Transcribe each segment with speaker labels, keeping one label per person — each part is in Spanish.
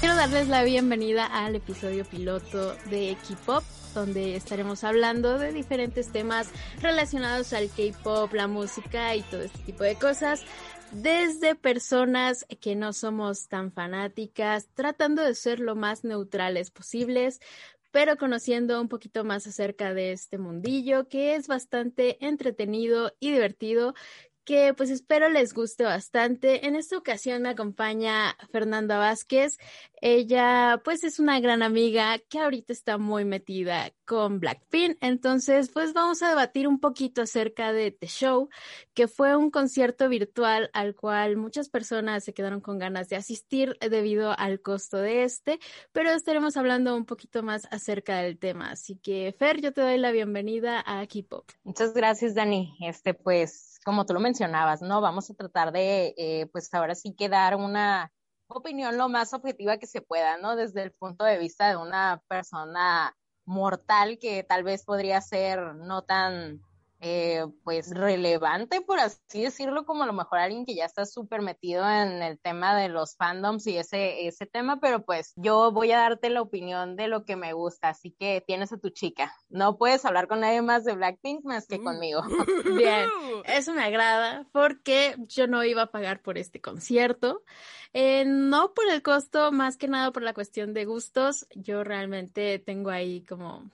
Speaker 1: Quiero darles la bienvenida al episodio piloto de K-Pop, donde estaremos hablando de diferentes temas relacionados al K-Pop, la música y todo este tipo de cosas. Desde personas que no somos tan fanáticas, tratando de ser lo más neutrales posibles, pero conociendo un poquito más acerca de este mundillo que es bastante entretenido y divertido que pues espero les guste bastante. En esta ocasión me acompaña Fernanda Vázquez. Ella pues es una gran amiga que ahorita está muy metida con Blackpink. Entonces pues vamos a debatir un poquito acerca de The Show, que fue un concierto virtual al cual muchas personas se quedaron con ganas de asistir debido al costo de este, pero estaremos hablando un poquito más acerca del tema. Así que Fer, yo te doy la bienvenida a K-Pop.
Speaker 2: Muchas gracias Dani. Este pues como tú lo mencionabas, ¿no? Vamos a tratar de, eh, pues ahora sí que dar una opinión lo más objetiva que se pueda, ¿no? Desde el punto de vista de una persona mortal que tal vez podría ser no tan eh, pues relevante, por así decirlo, como a lo mejor alguien que ya está súper metido en el tema de los fandoms y ese, ese tema, pero pues yo voy a darte la opinión de lo que me gusta, así que tienes a tu chica. No puedes hablar con nadie más de Blackpink más que conmigo.
Speaker 1: Bien, eso me agrada porque yo no iba a pagar por este concierto. Eh, no por el costo, más que nada por la cuestión de gustos. Yo realmente tengo ahí como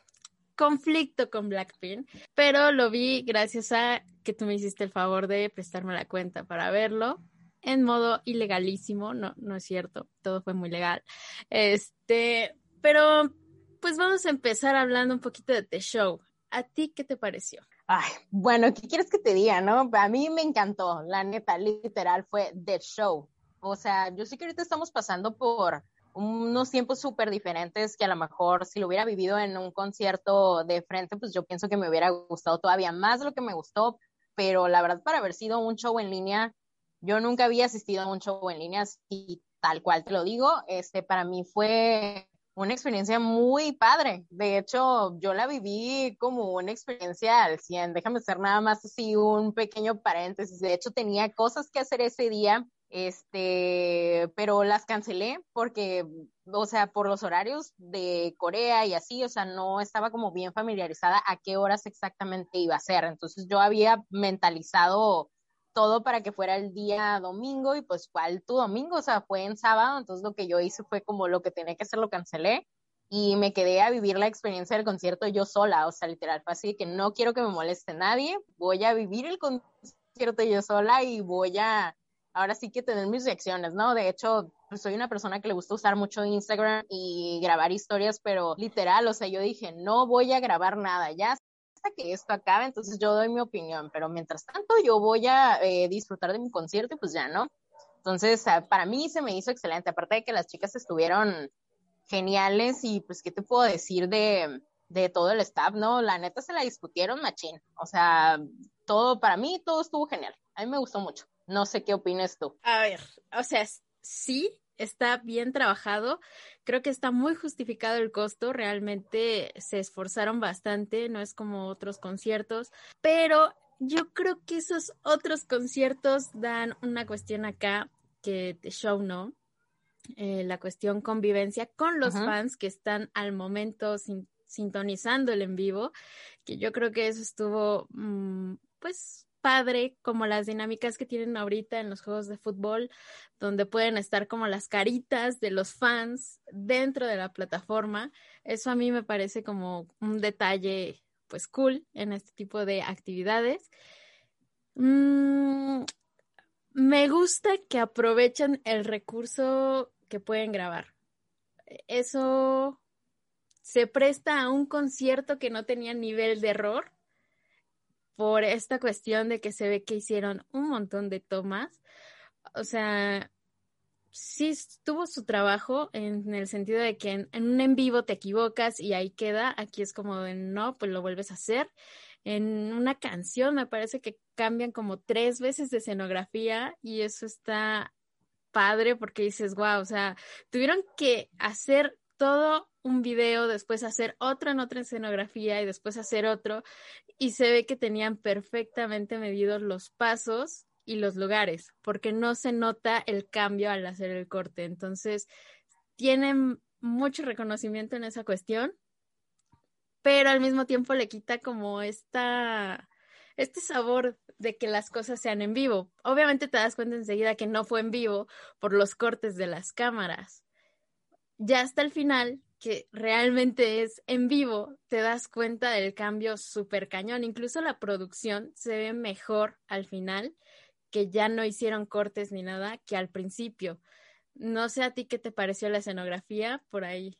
Speaker 1: conflicto con Blackpink, pero lo vi gracias a que tú me hiciste el favor de prestarme la cuenta para verlo en modo ilegalísimo, no, no es cierto, todo fue muy legal. Este, pero pues vamos a empezar hablando un poquito de The Show. ¿A ti qué te pareció?
Speaker 2: Ay, bueno, ¿qué quieres que te diga, no? A mí me encantó, la neta, literal, fue The Show. O sea, yo sé que ahorita estamos pasando por unos tiempos súper diferentes que a lo mejor si lo hubiera vivido en un concierto de frente, pues yo pienso que me hubiera gustado todavía más de lo que me gustó, pero la verdad para haber sido un show en línea, yo nunca había asistido a un show en línea y tal cual te lo digo, este para mí fue una experiencia muy padre. De hecho, yo la viví como una experiencia al 100. Déjame hacer nada más así un pequeño paréntesis. De hecho, tenía cosas que hacer ese día este, pero las cancelé porque, o sea, por los horarios de Corea y así, o sea, no estaba como bien familiarizada a qué horas exactamente iba a ser. Entonces yo había mentalizado todo para que fuera el día domingo y pues cuál tu domingo, o sea, fue en sábado, entonces lo que yo hice fue como lo que tenía que hacer, lo cancelé y me quedé a vivir la experiencia del concierto yo sola, o sea, literal, fue así que no quiero que me moleste nadie, voy a vivir el concierto yo sola y voy a ahora sí que tener mis reacciones, ¿no? De hecho, pues soy una persona que le gusta usar mucho Instagram y grabar historias, pero literal, o sea, yo dije, no voy a grabar nada, ya hasta que esto acabe, entonces yo doy mi opinión, pero mientras tanto yo voy a eh, disfrutar de mi concierto y pues ya, ¿no? Entonces, ah, para mí se me hizo excelente, aparte de que las chicas estuvieron geniales y pues, ¿qué te puedo decir de, de todo el staff, no? La neta se la discutieron machín, o sea, todo, para mí todo estuvo genial, a mí me gustó mucho. No sé qué opinas tú.
Speaker 1: A ver, o sea, sí, está bien trabajado. Creo que está muy justificado el costo. Realmente se esforzaron bastante, no es como otros conciertos, pero yo creo que esos otros conciertos dan una cuestión acá que The Show no. Eh, la cuestión convivencia con los fans que están al momento sintonizando el en vivo, que yo creo que eso estuvo, mm, pues, padre como las dinámicas que tienen ahorita en los juegos de fútbol, donde pueden estar como las caritas de los fans dentro de la plataforma. Eso a mí me parece como un detalle pues cool en este tipo de actividades. Mm, me gusta que aprovechan el recurso que pueden grabar. Eso se presta a un concierto que no tenía nivel de error por esta cuestión de que se ve que hicieron un montón de tomas. O sea, sí tuvo su trabajo en el sentido de que en, un en vivo te equivocas y ahí queda. Aquí es como de no, pues lo vuelves a hacer. En una canción me parece que cambian como tres veces de escenografía y eso está padre porque dices, wow, o sea, tuvieron que hacer todo un video, después hacer otro en otra escenografía y después hacer otro y se ve que tenían perfectamente medidos los pasos y los lugares, porque no se nota el cambio al hacer el corte. Entonces, tienen mucho reconocimiento en esa cuestión, pero al mismo tiempo le quita como esta, este sabor de que las cosas sean en vivo. Obviamente te das cuenta enseguida que no fue en vivo por los cortes de las cámaras. Ya hasta el final, que realmente es en vivo, te das cuenta del cambio súper cañón. Incluso la producción se ve mejor al final que ya no hicieron cortes ni nada que al principio. No sé a ti qué te pareció la escenografía por ahí.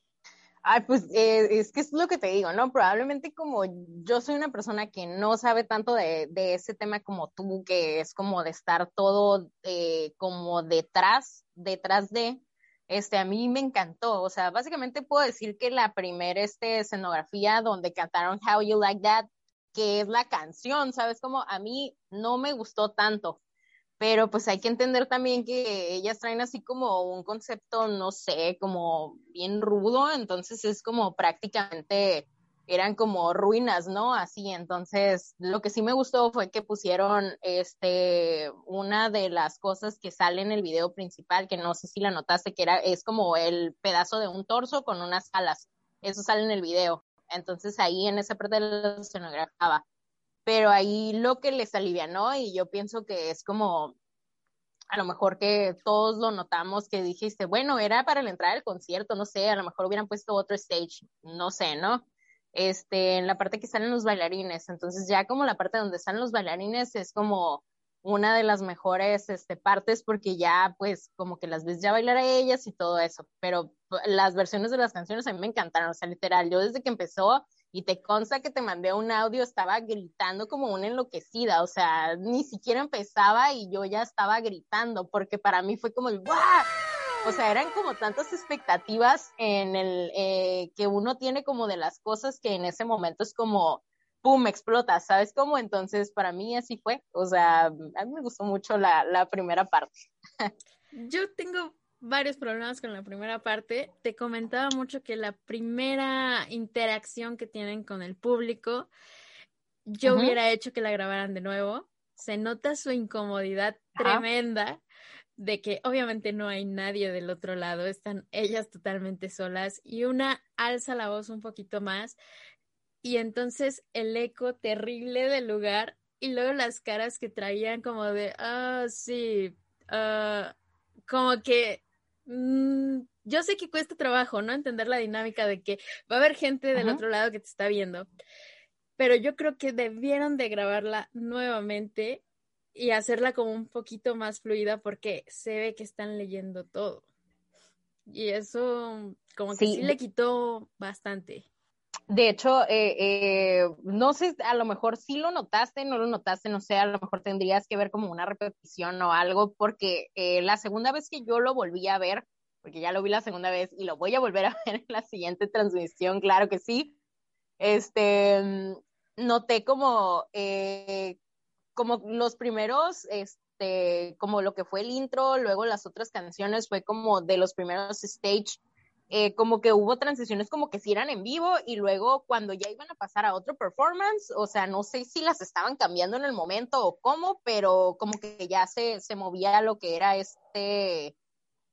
Speaker 2: Ay, pues eh, es que es lo que te digo, ¿no? Probablemente como yo soy una persona que no sabe tanto de, de ese tema como tú, que es como de estar todo eh, como detrás, detrás de, este, a mí me encantó. O sea, básicamente puedo decir que la primera este, escenografía donde cantaron How You Like That, que es la canción, ¿sabes? Como a mí no me gustó tanto pero pues hay que entender también que ellas traen así como un concepto, no sé, como bien rudo, entonces es como prácticamente eran como ruinas, ¿no? Así, entonces lo que sí me gustó fue que pusieron este una de las cosas que sale en el video principal, que no sé si la notaste, que era es como el pedazo de un torso con unas alas. Eso sale en el video. Entonces ahí en esa parte lo escenografaba pero ahí lo que les alivianó y yo pienso que es como a lo mejor que todos lo notamos que dijiste, bueno, era para la entrada del concierto, no sé, a lo mejor hubieran puesto otro stage, no sé, ¿no? Este, en la parte que salen los bailarines, entonces ya como la parte donde están los bailarines es como una de las mejores este, partes porque ya pues como que las ves ya bailar a ellas y todo eso, pero las versiones de las canciones a mí me encantaron, o sea, literal, yo desde que empezó y te consta que te mandé un audio, estaba gritando como una enloquecida, o sea, ni siquiera empezaba y yo ya estaba gritando, porque para mí fue como el ¡guau! O sea, eran como tantas expectativas en el eh, que uno tiene como de las cosas que en ese momento es como ¡pum! explota, ¿sabes cómo? Entonces, para mí así fue, o sea, a mí me gustó mucho la, la primera parte.
Speaker 1: Yo tengo varios problemas con la primera parte. Te comentaba mucho que la primera interacción que tienen con el público, yo hubiera hecho que la grabaran de nuevo. Se nota su incomodidad tremenda de que obviamente no hay nadie del otro lado, están ellas totalmente solas y una alza la voz un poquito más y entonces el eco terrible del lugar y luego las caras que traían como de, ah, sí, ah", como que Mm, yo sé que cuesta trabajo, ¿no? Entender la dinámica de que va a haber gente del otro lado que te está viendo, pero yo creo que debieron de grabarla nuevamente y hacerla como un poquito más fluida porque se ve que están leyendo todo. Y eso como que sí, le quitó bastante.
Speaker 2: De hecho, eh, eh, no sé, a lo mejor sí lo notaste, no lo notaste, no sé, a lo mejor tendrías que ver como una repetición o algo, porque eh, la segunda vez que yo lo volví a ver, porque ya lo vi la segunda vez y lo voy a volver a ver en la siguiente transmisión, claro que sí, este, mm, noté como, como los primeros, este, como lo que fue el intro, luego las otras canciones fue como de los primeros stage eh, como que hubo transiciones como que si eran en vivo y luego cuando ya iban a pasar a otro performance, o sea, no sé si las estaban cambiando en el momento o cómo, pero como que ya se, se movía lo que era este,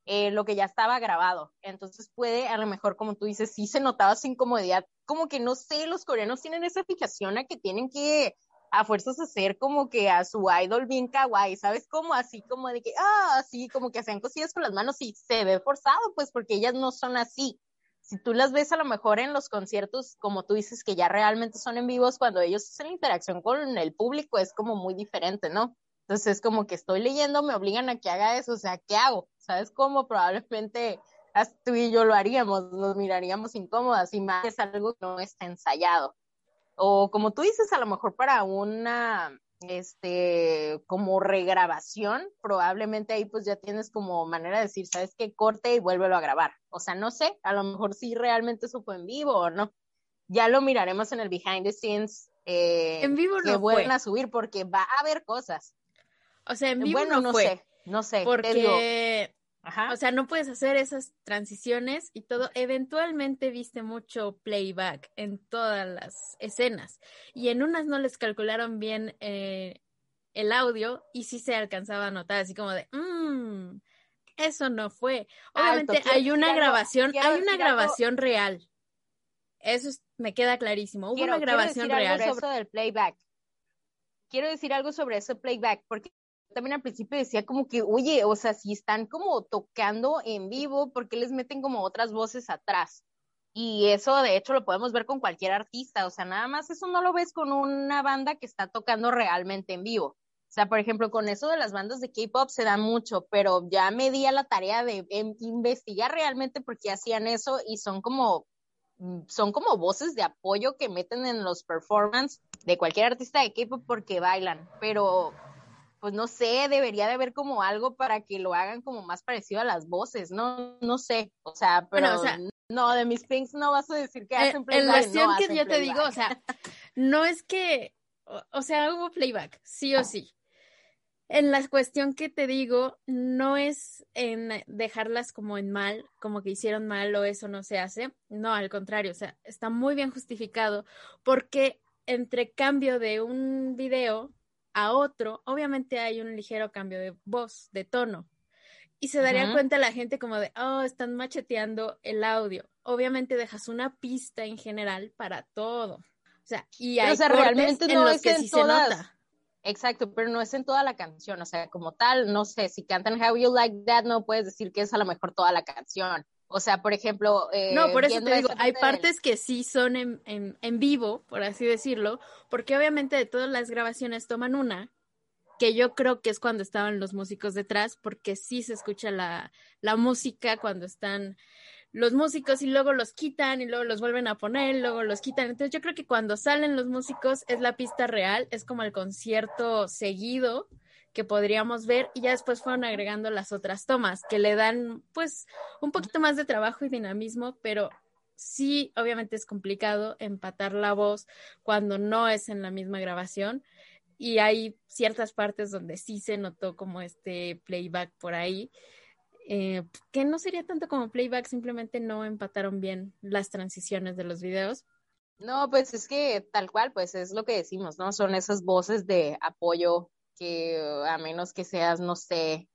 Speaker 2: eh, lo que ya estaba grabado. Entonces puede, a lo mejor, como tú dices, sí se notaba su incomodidad, como que no sé, los coreanos tienen esa fijación a que tienen que a fuerzas hacer como que a su idol bien kawaii, ¿sabes? Como así, como de que, ah, así, como que hacen cosillas con las manos y se ve forzado, pues porque ellas no son así. Si tú las ves a lo mejor en los conciertos, como tú dices, que ya realmente son en vivos, cuando ellos hacen interacción con el público es como muy diferente, ¿no? Entonces es como que estoy leyendo, me obligan a que haga eso, o sea, ¿qué hago? ¿Sabes cómo? Probablemente tú y yo lo haríamos, nos miraríamos incómodas y más es algo que no está ensayado. O como tú dices, a lo mejor para una, este, como regrabación, probablemente ahí pues ya tienes como manera de decir, ¿sabes qué? Corte y vuélvelo a grabar. O sea, no sé, a lo mejor si realmente eso fue en vivo o no. Ya lo miraremos en el behind the scenes. Eh,
Speaker 1: en vivo no
Speaker 2: que vuelven a subir porque va a haber cosas.
Speaker 1: O sea, en vivo no,
Speaker 2: no
Speaker 1: fue.
Speaker 2: sé, no sé.
Speaker 1: Porque, o sea, no puedes hacer esas transiciones y todo. Eventualmente viste mucho playback en todas las escenas y en unas no les calcularon bien eh, el audio y sí se alcanzaba a notar, así como de, mmm, eso no fue. Obviamente hay una grabación, hay una grabación real. Eso me queda clarísimo. Hubo una grabación real.
Speaker 2: Algo sobre el playback. Quiero decir algo sobre ese playback, porque también al principio decía como que, oye, o sea, si están como tocando en vivo, ¿por qué les meten como otras voces atrás? Y eso de hecho lo podemos ver con cualquier artista, o sea, nada más eso no lo ves con una banda que está tocando realmente en vivo. O sea, por ejemplo, con eso de las bandas de K-pop se da mucho, pero ya me di a la tarea de em, investigar realmente por qué hacían eso y son como mm, son como voces de apoyo que meten en los performances de cualquier artista de K-pop porque bailan, pero pues no sé, debería de haber como algo para que lo hagan como más parecido a las voces, no, no sé, o sea, pero no, de mis pinks no vas a decir que hacen
Speaker 1: playback. En la cuestión que yo te digo, o sea, no es que, o, sea, hubo playback, sí o sí. En la cuestión que te digo, no es en dejarlas como en mal, como que hicieron mal o eso no se hace. No, al contrario, o sea, está muy bien justificado porque entre cambio de un video a otro, obviamente hay un ligero cambio de voz, de tono. Y se daría cuenta la gente como de, oh, están macheteando el audio. Obviamente dejas una pista en general para todo. O sea, y hay realmente no es que sí se nota.
Speaker 2: Exacto, pero no es en toda la canción, o sea, como tal, no sé, si cantan How You Like That, no puedes decir que es a lo mejor toda la canción. O sea, por ejemplo...
Speaker 1: Eh, no, por eso te digo, hay partes que sí son en, en, en, vivo, por así decirlo, porque obviamente de todas las grabaciones toman una, que yo creo que es cuando estaban los músicos detrás, porque sí se escucha la, la música cuando están los músicos y luego los quitan y luego los vuelven a poner, y luego los quitan. Entonces yo creo que cuando salen los músicos es la pista real, es como el concierto seguido que podríamos ver y ya después fueron agregando las otras tomas que le dan pues un poquito más de trabajo y dinamismo, pero sí, obviamente es complicado empatar la voz cuando no es en la misma grabación y hay ciertas partes donde sí se notó como este playback por ahí, eh, que no sería tanto como playback, simplemente no empataron bien las transiciones de los videos.
Speaker 2: No, pues es que tal cual, pues es lo que decimos, ¿no? Son esas voces de apoyo que a menos que seas, no sé,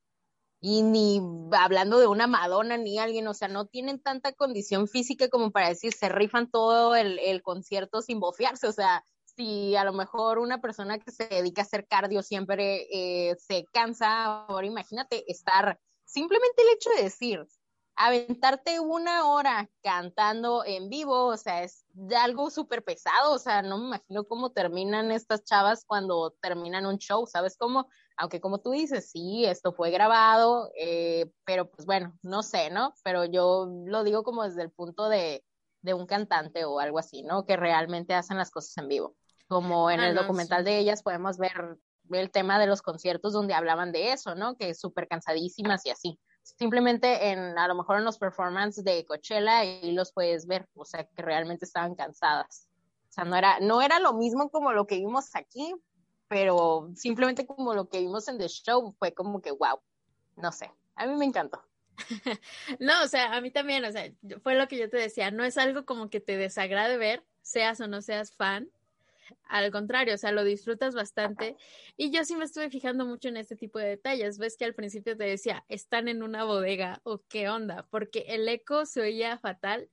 Speaker 2: y ni hablando de una Madonna ni alguien, o sea, no tienen tanta condición física como para decir, se rifan todo el, el concierto sin bofearse, o sea, si a lo mejor una persona que se dedica a hacer cardio siempre eh, se cansa, ahora imagínate estar, simplemente el hecho de decir, aventarte una hora cantando en vivo, o sea, es de algo súper pesado, o sea, no me imagino cómo terminan estas chavas cuando terminan un show, ¿sabes cómo? Aunque como tú dices, sí, esto fue grabado, eh, pero pues bueno, no sé, ¿no? Pero yo lo digo como desde el punto de, de un cantante o algo así, ¿no? Que realmente hacen las cosas en vivo. Como en ah, el documental de ellas podemos ver el tema de los conciertos donde hablaban de eso, ¿no? Que súper cansadísimas y así simplemente en a lo mejor en los performances de Coachella y los puedes ver, o sea, que realmente estaban cansadas. O sea, no era, no era lo mismo como lo que vimos aquí, pero simplemente como lo que vimos en The Show fue como que, wow, no sé, a mí me encantó.
Speaker 1: no, o sea, a mí también, o sea, fue lo que yo te decía, no es algo como que te desagrade ver, seas o no seas fan, al contrario, o sea, lo disfrutas bastante. Y yo sí me estuve fijando mucho en este tipo de detalles. Ves que al principio te decía, están en una bodega o qué onda, porque el eco se oía fatal.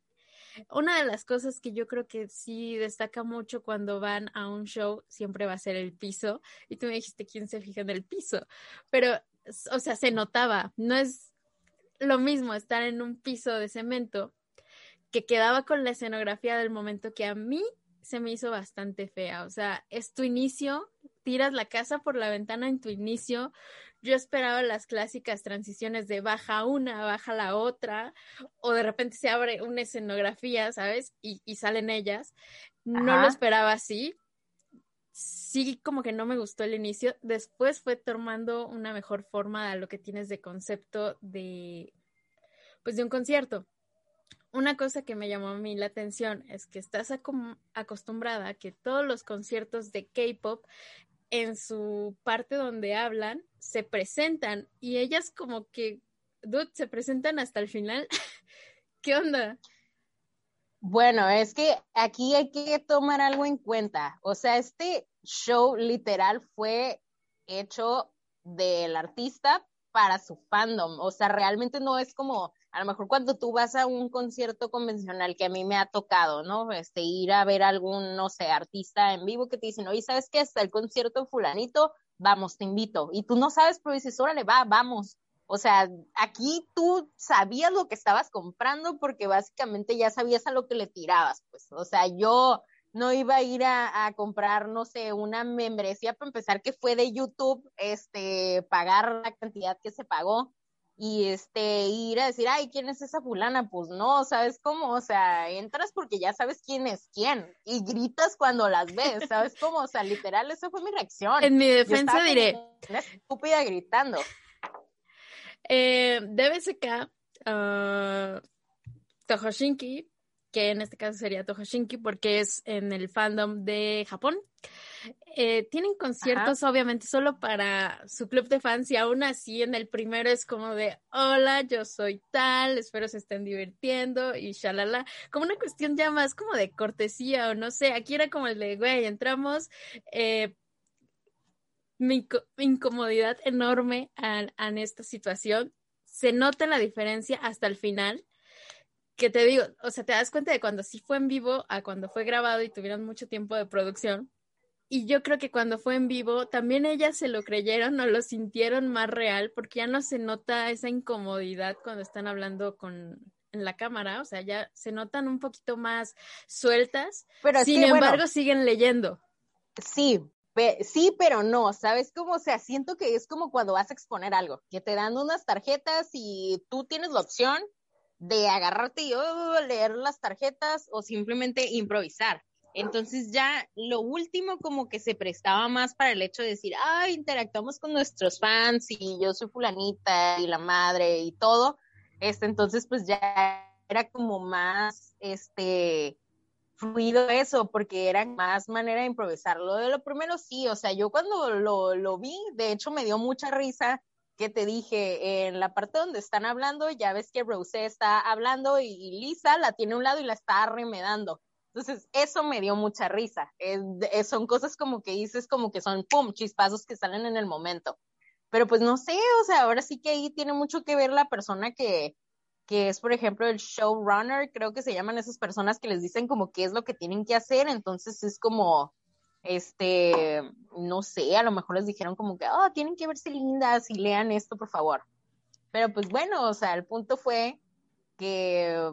Speaker 1: Una de las cosas que yo creo que sí destaca mucho cuando van a un show siempre va a ser el piso. Y tú me dijiste quién se fija en el piso. Pero, o sea, se notaba. No es lo mismo estar en un piso de cemento que quedaba con la escenografía del momento que a mí se me hizo bastante fea. O sea, es tu inicio, tiras la casa por la ventana en tu inicio. Yo esperaba las clásicas transiciones de baja una, baja la otra, o de repente se abre una escenografía, ¿sabes? Y, y salen ellas. no lo esperaba así. Sí, como que no me gustó el inicio. Después fue tomando una mejor forma a lo que tienes de concepto de, pues, de un concierto. Una cosa que me llamó a mí la atención es que estás acostumbrada a que todos los conciertos de K-pop en su parte donde hablan se presentan y ellas como que, dude, se presentan hasta el final. ¿Qué onda?
Speaker 2: Bueno, es que aquí hay que tomar algo en cuenta. O sea, este show literal fue hecho del artista para su fandom. O sea, realmente no es como, a lo mejor cuando tú vas a un concierto convencional que a mí me ha tocado, ¿no? Este, ir a ver algún, no sé, artista en vivo que te dicen, oye, ¿sabes qué? Está el concierto fulanito, vamos, te invito. Y tú no sabes, pero dices, órale, va, vamos. O sea, aquí tú sabías lo que estabas comprando porque básicamente ya sabías a lo que le tirabas, pues. O sea, yo no iba a ir a, comprar, no sé, una membresía para empezar que fue de YouTube, este, pagar la cantidad que se pagó y este, ir a decir, ay, ¿quién es esa fulana? Pues no, ¿sabes cómo? O sea, entras porque ya sabes quién es quién y gritas cuando las ves, ¿sabes cómo? O sea, literal, esa fue mi reacción.
Speaker 1: En mi defensa diré.
Speaker 2: estúpida gritando.
Speaker 1: Eh, DBSK, uh, Tohoshinki, que en este caso sería Tohoshinki porque es en el fandom de Japón. Eh, tienen conciertos obviamente solo para su club de fans y aún así en el primero es como de hola, yo soy tal, espero se estén divirtiendo y shalala, como una cuestión ya más como de cortesía o no sé, aquí era como el de güey, entramos, eh, mi, incomodidad enorme en esta situación. Se nota la diferencia hasta el final, que te digo, o sea, te das cuenta de cuando sí fue en vivo a cuando fue grabado y tuvieron mucho tiempo de producción. Y yo creo que cuando fue en vivo, también ellas se lo creyeron o lo sintieron más real, porque ya no se nota esa incomodidad cuando están hablando con, en la cámara, o sea, ya se notan un poquito más sueltas. Pero Sin embargo, siguen leyendo.
Speaker 2: Sí, sí, pero no, ¿sabes cómo? O sea, siento que es como cuando vas a exponer algo, que te dan unas tarjetas y tú tienes la opción de agarrarte y oh, leer las tarjetas o simplemente improvisar. Entonces ya lo último como que se prestaba más para el hecho de decir, ah, interactuamos con nuestros fans y yo soy fulanita y la madre y todo. Este, entonces pues ya era como más, este, fluido eso, porque era más manera de improvisarlo. De lo primero sí, o sea, yo cuando lo, lo vi, de hecho me dio mucha risa que te dije, en la parte donde están hablando, ya ves que Rosé está hablando y, Lisa la tiene a un lado y la está remedando. Entonces, eso me dio mucha risa. son cosas como que dices, como que son, pum, chispazos que salen en el momento. Pero pues no sé, o sea, ahora sí que ahí tiene mucho que ver la persona que, que es, por ejemplo, el showrunner, creo que se llaman esas personas que les dicen como qué es lo que tienen que hacer, entonces es como, este, no sé, a lo mejor les dijeron como que, oh, tienen que verse lindas y lean esto, por favor. Pero pues bueno, o sea, el punto fue que,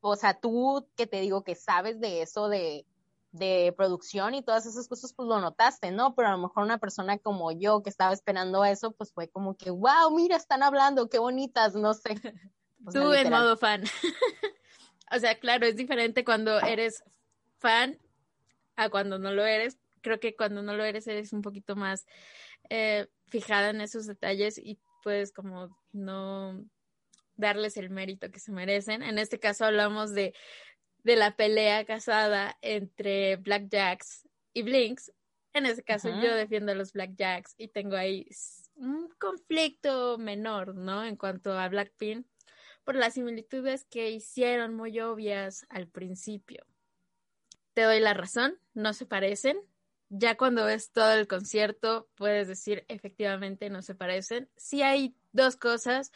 Speaker 2: o sea, tú que te digo que sabes de eso, de, de producción y todas esas cosas, pues lo notaste, ¿no? Pero a lo mejor una persona como yo que estaba esperando eso, pues fue como que, wow, mira, están hablando, qué bonitas, no sé.
Speaker 1: Tú en modo fan. o sea, claro, es diferente cuando eres fan a cuando no lo eres. Creo que cuando no lo eres eres un poquito más eh, fijada en esos detalles y puedes como no darles el mérito que se merecen. En este caso hablamos de, de la pelea casada entre Blackjacks y Blinks. En este caso yo defiendo a los Blackjacks y tengo ahí un conflicto menor, ¿no? En cuanto a Blackpink por las similitudes que hicieron muy obvias al principio. Te doy la razón, no se parecen. Ya cuando ves todo el concierto, puedes decir efectivamente no se parecen. Sí hay dos cosas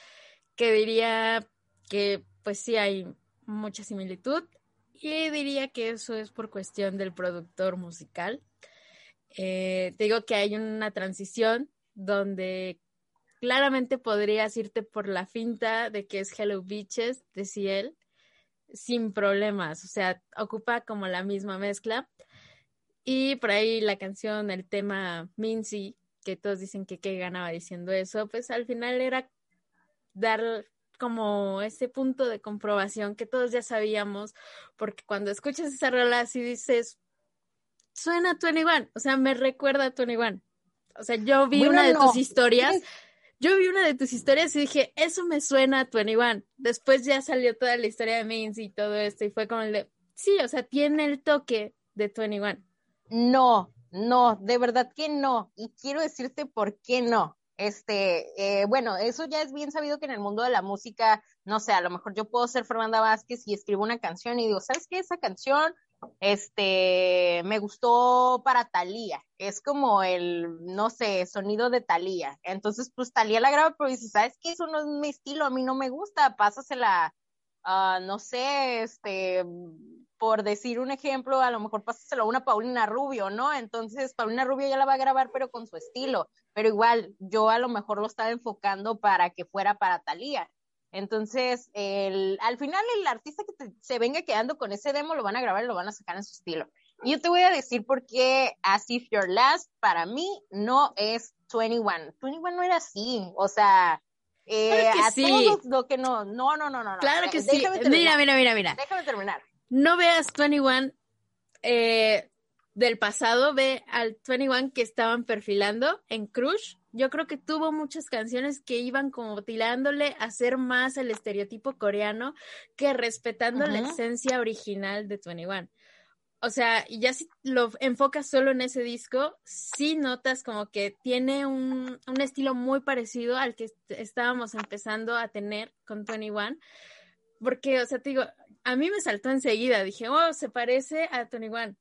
Speaker 1: que diría que pues sí hay mucha similitud y diría que eso es por cuestión del productor musical. Eh, te digo que hay una transición donde claramente podrías irte por la finta de que es Hello Beaches de Ciel sin problemas, o sea, ocupa como la misma mezcla. Y por ahí la canción, el tema Mincy, que todos dicen que que ganaba diciendo eso, pues al final era dar como ese punto de comprobación que todos ya sabíamos, porque cuando escuchas esa rola así dices, suena a 21, o sea, me recuerda a 21. O sea, yo vi una de tus historias, yo vi una de tus historias y dije, eso me suena a 21. Después ya salió toda la historia de Minzy y todo esto y fue como el de, sí, o sea, tiene el toque de 21.
Speaker 2: No, no, de verdad que no. Y quiero decirte por qué no. Este, eh, bueno, eso ya es bien sabido que en el mundo de la música, no sé, a lo mejor yo puedo ser Fernanda Vázquez y escribo una canción y digo, ¿sabes qué? Esa canción, este, me gustó para Talía. Es como el, no sé, sonido de Talía. Entonces, pues Talía la graba, pero dice, ¿sabes qué? Eso no es mi estilo, a mí no me gusta, pásasela, uh, no sé, este, por decir un ejemplo, a lo mejor pásaselo a una Paulina Rubio, ¿no? Entonces, Paulina Rubio ya la va a grabar, pero con su estilo. Pero igual, yo a lo mejor lo estaba enfocando para que fuera para Talía. Entonces, el, al final, el artista que se venga quedando con ese demo lo van a grabar y lo van a sacar en su estilo. Y yo te voy a decir por qué As If Your Last, para mí, no es 21. 21 no era así. O sea, eh, a todos lo que no. No, no, no, no.
Speaker 1: Claro que sí. Mira, mira, mira, mira.
Speaker 2: Déjame terminar
Speaker 1: no veas 21 eh, del pasado, ve al 21 que estaban perfilando en Crush. Yo creo que tuvo muchas canciones que iban como tirándole a ser más el estereotipo coreano que respetando la esencia original de 21. O sea, y ya si lo enfocas solo en ese disco, sí notas como que tiene un, un estilo muy parecido al que estábamos empezando a tener con 21. Porque, o sea, te digo, a mí me saltó enseguida, dije, oh, se parece a Tony One.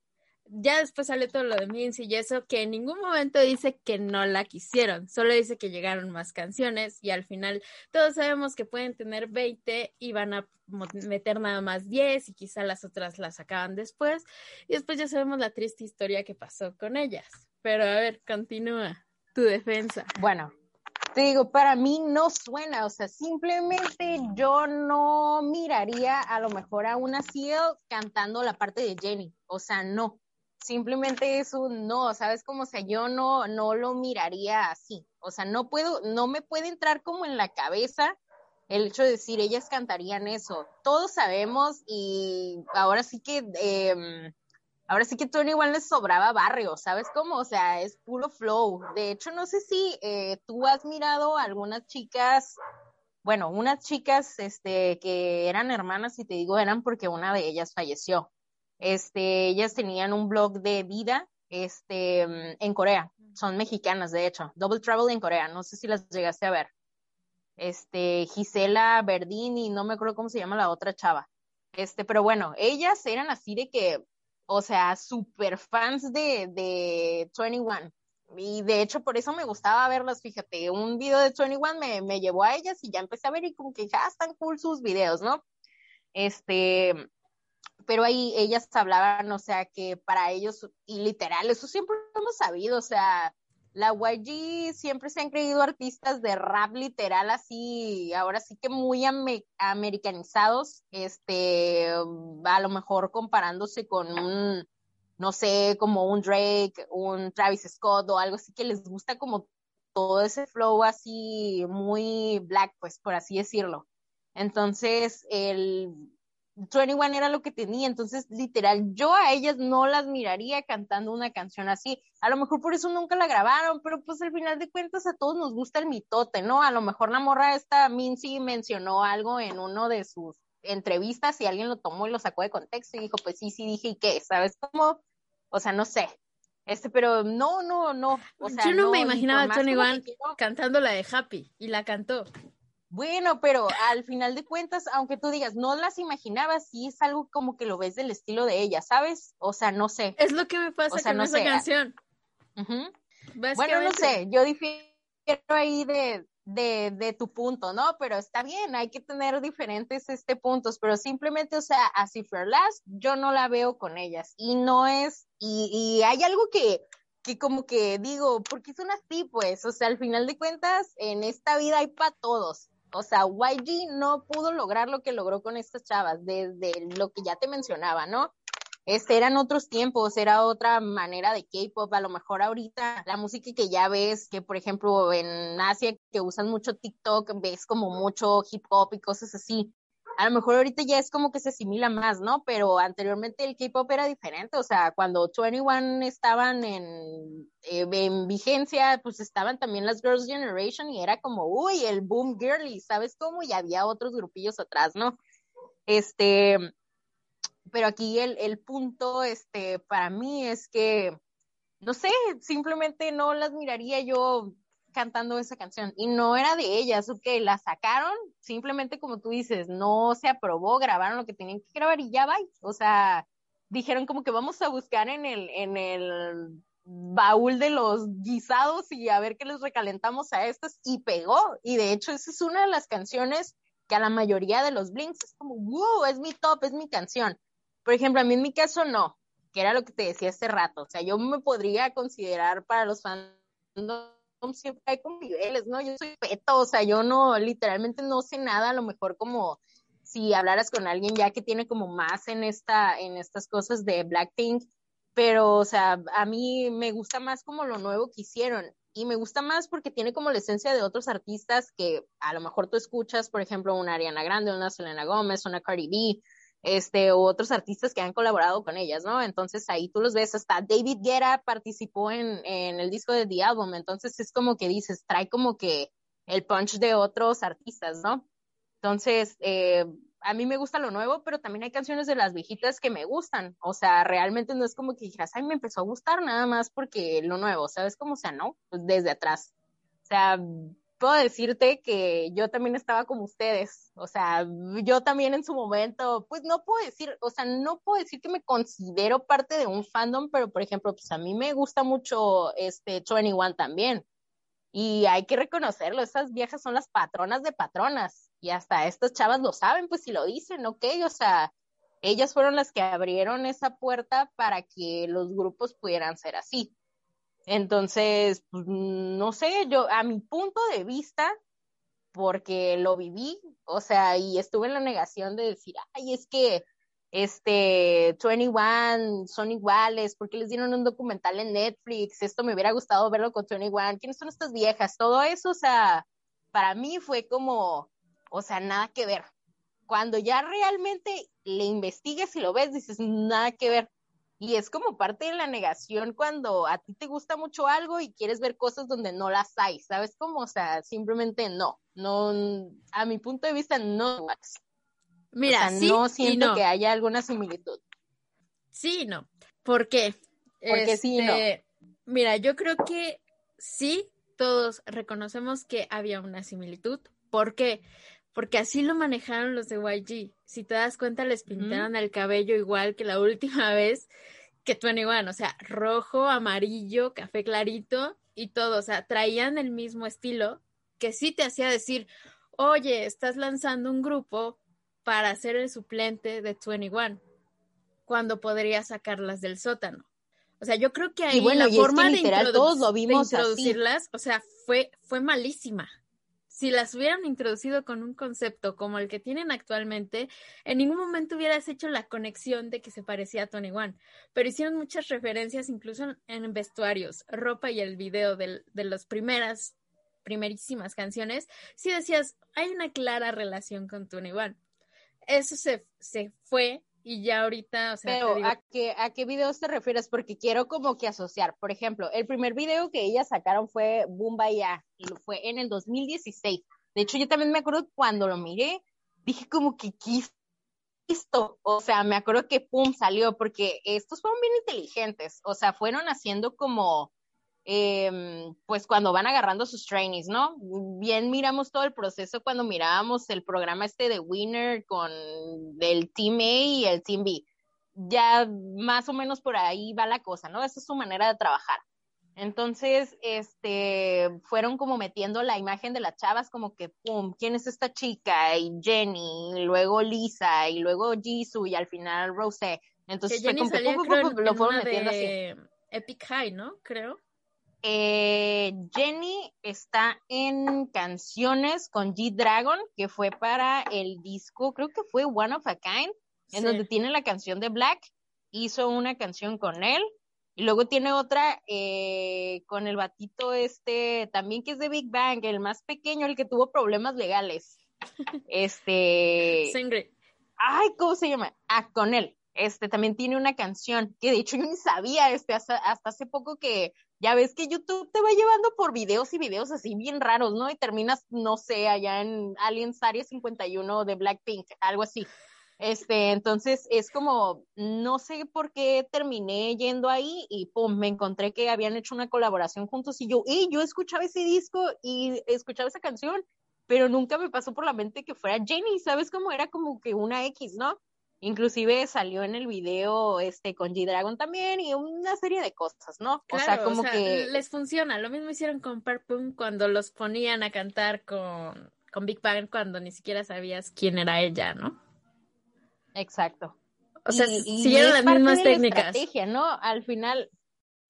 Speaker 1: Ya después sale todo lo de Minzy y eso, que en ningún momento dice que no la quisieron, solo dice que llegaron más canciones y al final todos sabemos que pueden tener 20 y van a meter nada más 10 y quizá las otras las acaban después y después ya sabemos la triste historia que pasó con ellas. Pero a ver, continúa tu defensa.
Speaker 2: Bueno, te digo, para mí no suena, o sea, simplemente yo no miraría a lo mejor a una Seal cantando la parte de Jenny, o sea, no, simplemente es un no, ¿sabes? Como, o sea, yo no, no lo miraría así, o sea, no puedo, no me puede entrar como en la cabeza el hecho de decir, ellas cantarían eso, todos sabemos y ahora sí que... Eh, ahora sí que Tony igual les sobraba barrio, ¿sabes cómo? O sea, es puro flow. De hecho, no sé si eh, tú has mirado algunas chicas, bueno, unas chicas este, que eran hermanas, y te digo eran porque una de ellas falleció. Este, ellas tenían un blog de vida este, en Corea. Son mexicanas, de hecho. Double Travel en Corea. No sé si las llegaste a ver. Este, Gisela Verdini, no me acuerdo cómo se llama la otra chava. Este, pero bueno, ellas eran así de que o sea, super fans de, de 21. Y de hecho, por eso me gustaba verlas, fíjate, un video de 21 me, me llevó a ellas y ya empecé a ver y como que ya están cool sus videos, ¿no? Este, pero ahí ellas hablaban, o sea, que para ellos, y literal, eso siempre lo hemos sabido, o sea, la YG siempre se han creído artistas de rap literal así, ahora sí que muy americanizados, este, a lo mejor comparándose con un, no sé, como un Drake, un Travis Scott o algo así que les gusta como todo ese flow así muy black, pues por así decirlo. Entonces, el, 21 era lo que tenía, entonces literal, yo a ellas no las miraría cantando una canción así. A lo mejor por eso nunca la grabaron, pero pues al final de cuentas a todos nos gusta el mitote, ¿no? A lo mejor la morra esta Mincy mencionó algo en uno de sus entrevistas y alguien lo tomó y lo sacó de contexto y dijo, pues sí, sí dije, ¿y qué? ¿Sabes cómo? O sea, no sé. Este, pero no, no, no. O sea,
Speaker 1: yo no, me imaginaba a 21 cantando la de Happy y la cantó.
Speaker 2: Bueno, pero al final de cuentas, aunque tú digas, no las imaginabas, sí es algo como que lo ves del estilo de ella, ¿sabes? O sea, no sé.
Speaker 1: Es lo que me pasa con esa canción.
Speaker 2: Bueno, no sé, yo difiero ahí de, de, de, tu punto, ¿no? Pero está bien, hay que tener diferentes este, puntos, pero simplemente, o sea, así for last, yo no la veo con ellas. Y no es, y, y hay algo que, que como que digo, porque son así, pues, o sea, al final de cuentas, en esta vida hay para todos. O sea, YG no pudo lograr lo que logró con estas chavas, desde lo que ya te mencionaba, ¿no? este, eran otros tiempos, era otra manera de K-pop. A lo mejor ahorita la música que ya ves, que por ejemplo en Asia que usan mucho TikTok, ves como mucho hip hop y cosas así. A lo mejor ahorita ya es como que se asimila más, ¿no? Pero anteriormente el K-pop era diferente. O sea, cuando 21 estaban en, eh, en vigencia, pues estaban también las Girls' Generation y era como, uy, el boom girly, ¿sabes cómo? Y había otros grupillos atrás, ¿no? Este, pero aquí el, el punto, este, para mí es que, no sé, simplemente no las miraría yo cantando esa canción y no era de ellas, ok, la sacaron, simplemente como tú dices, no se aprobó, grabaron lo que tenían que grabar y ya va, o sea, dijeron como que vamos a buscar en el, en el baúl de los guisados y a ver qué les recalentamos a estas y pegó, y de hecho esa es una de las canciones que a la mayoría de los blinks es como, wow, es mi top, es mi canción, por ejemplo, a mí en mi caso no, que era lo que te decía hace rato. O sea, yo me podría considerar para los fans siempre hay como niveles, ¿no? Yo soy peto, o sea, yo no, literalmente no sé nada, a lo mejor como si hablaras con alguien ya que tiene como más en esta, en estas cosas de Blackpink, pero, o sea, a mí me gusta más como lo nuevo que hicieron y me gusta más porque tiene como la esencia de otros artistas que a lo mejor tú escuchas, por ejemplo, una Ariana Grande, una Selena Gómez, una Cardi B, este, u otros artistas que han colaborado con ellas, ¿no? Entonces ahí tú los ves, hasta David Guerra participó en, en el disco de The Album, entonces es como que dices, trae como que el punch de otros artistas, ¿no? Entonces, eh, a mí me gusta lo nuevo, pero también hay canciones de las viejitas que me gustan, o sea, realmente no es como que dijeras, ay, me empezó a gustar nada más porque lo nuevo, ¿sabes cómo? O sea, no, pues desde atrás. O sea, puedo decirte que yo también estaba como ustedes, o sea, yo también en su momento, pues no puedo decir, o sea, no puedo decir que me considero parte de un fandom, pero por ejemplo, pues a mí me gusta mucho este 21 también. Y hay que reconocerlo, esas viejas son las patronas de patronas. Y hasta estas chavas lo saben, pues si lo dicen, ok, o sea, ellas fueron las que abrieron esa puerta para que los grupos pudieran ser así. Entonces, pues, no sé, yo a mi punto de vista, porque lo viví, o sea, y estuve en la negación de decir, ay, es que este 21 son iguales, porque les dieron un documental en Netflix, esto me hubiera gustado verlo con 21, ¿quiénes son estas viejas? Todo eso, o sea, para mí fue como, o sea, nada que ver. Cuando ya realmente le investigues y lo ves, dices, nada que ver. Y es como parte de la negación cuando a ti te gusta mucho algo y quieres ver cosas donde no las hay, ¿sabes cómo? O sea, simplemente no, no, a mi punto de vista no.
Speaker 1: Mira,
Speaker 2: no siento que haya alguna similitud.
Speaker 1: Sí, no. ¿Por qué?
Speaker 2: Porque sí, no. Este,
Speaker 1: mira, yo creo que sí, todos reconocemos que había una similitud. ¿Por qué? Porque así lo manejaron los de YG. Si te das cuenta, les pintaron el cabello igual que la última vez que 21, o sea, rojo, amarillo, café clarito y todo, o sea, traían el mismo estilo que sí te hacía decir, oye, estás lanzando un grupo para ser el suplente de 21, cuando podría sacarlas del sótano. O sea, yo creo que ahí la forma de, todos lo vimos introducirlas, o sea, fue, fue malísima si las hubieran introducido con un concepto como el que tienen actualmente, en ningún momento hubieras hecho la conexión de que se parecía a Tony One. Pero hicieron muchas referencias, incluso en vestuarios, ropa y el video de, las primeras, primerísimas canciones. Si decías, hay una clara relación con Tony One. Eso se, se fue y ya ahorita, o sea,
Speaker 2: Pero, ¿a, qué, ¿a qué videos te refieres? Porque quiero como que asociar. Por ejemplo, el primer video que ellas sacaron fue Bumba Ya, y fue en el 2016. De hecho, yo también me acuerdo cuando lo miré, dije como que esto, o sea, me acuerdo que pum salió, porque estos fueron bien inteligentes, o sea, fueron haciendo como Em, pues cuando van agarrando sus trainees, ¿no? Bien miramos todo el proceso cuando mirábamos el programa este de Winner con el Team A y el Team B. Ya más o menos por ahí va la cosa, ¿no? Esa es su manera de trabajar. Entonces, este, fueron como metiendo la imagen de las chavas como que, pum, ¿quién es esta chica? Y Jenny, y luego Lisa, y luego Jisoo, y al final Rose. Entonces, fue como
Speaker 1: lo fueron metiendo así. Epic High, ¿no? Creo.
Speaker 2: Eh, Jenny está en canciones con G-Dragon, que fue para el disco, creo que fue One of a Kind, en donde tiene la canción de Black. hizo una canción con él. Y luego tiene otra eh, con el batito este, también que es de Big Bang, el más pequeño, el que tuvo problemas legales. Este.
Speaker 1: Sangre.
Speaker 2: Ay, ¿cómo se llama? Ah, con él. Este también tiene una canción que de hecho yo ni sabía, este, hasta, hasta hace poco que ya ves que YouTube te va llevando por videos y videos así bien raros, ¿no? Y terminas, no sé, allá en Aliens Area 51 de Blackpink, algo así. Este, entonces es como, no sé por qué terminé yendo ahí y pum, me encontré que habían hecho una colaboración juntos y yo, y yo escuchaba ese disco y escuchaba esa canción, pero nunca me pasó por la mente que fuera Jenny, ¿sabes cómo era como que una X, ¿no? Inclusive salió en el video este con G-Dragon también y una serie de cosas, ¿no?
Speaker 1: o sea, como que les funciona. Lo mismo hicieron con Pum cuando los ponían a cantar con, con Big Bang cuando ni siquiera sabías quién era ella, ¿no?
Speaker 2: Exacto.
Speaker 1: O sea, siguieron las mismas técnicas.
Speaker 2: estrategia, ¿no? Al final,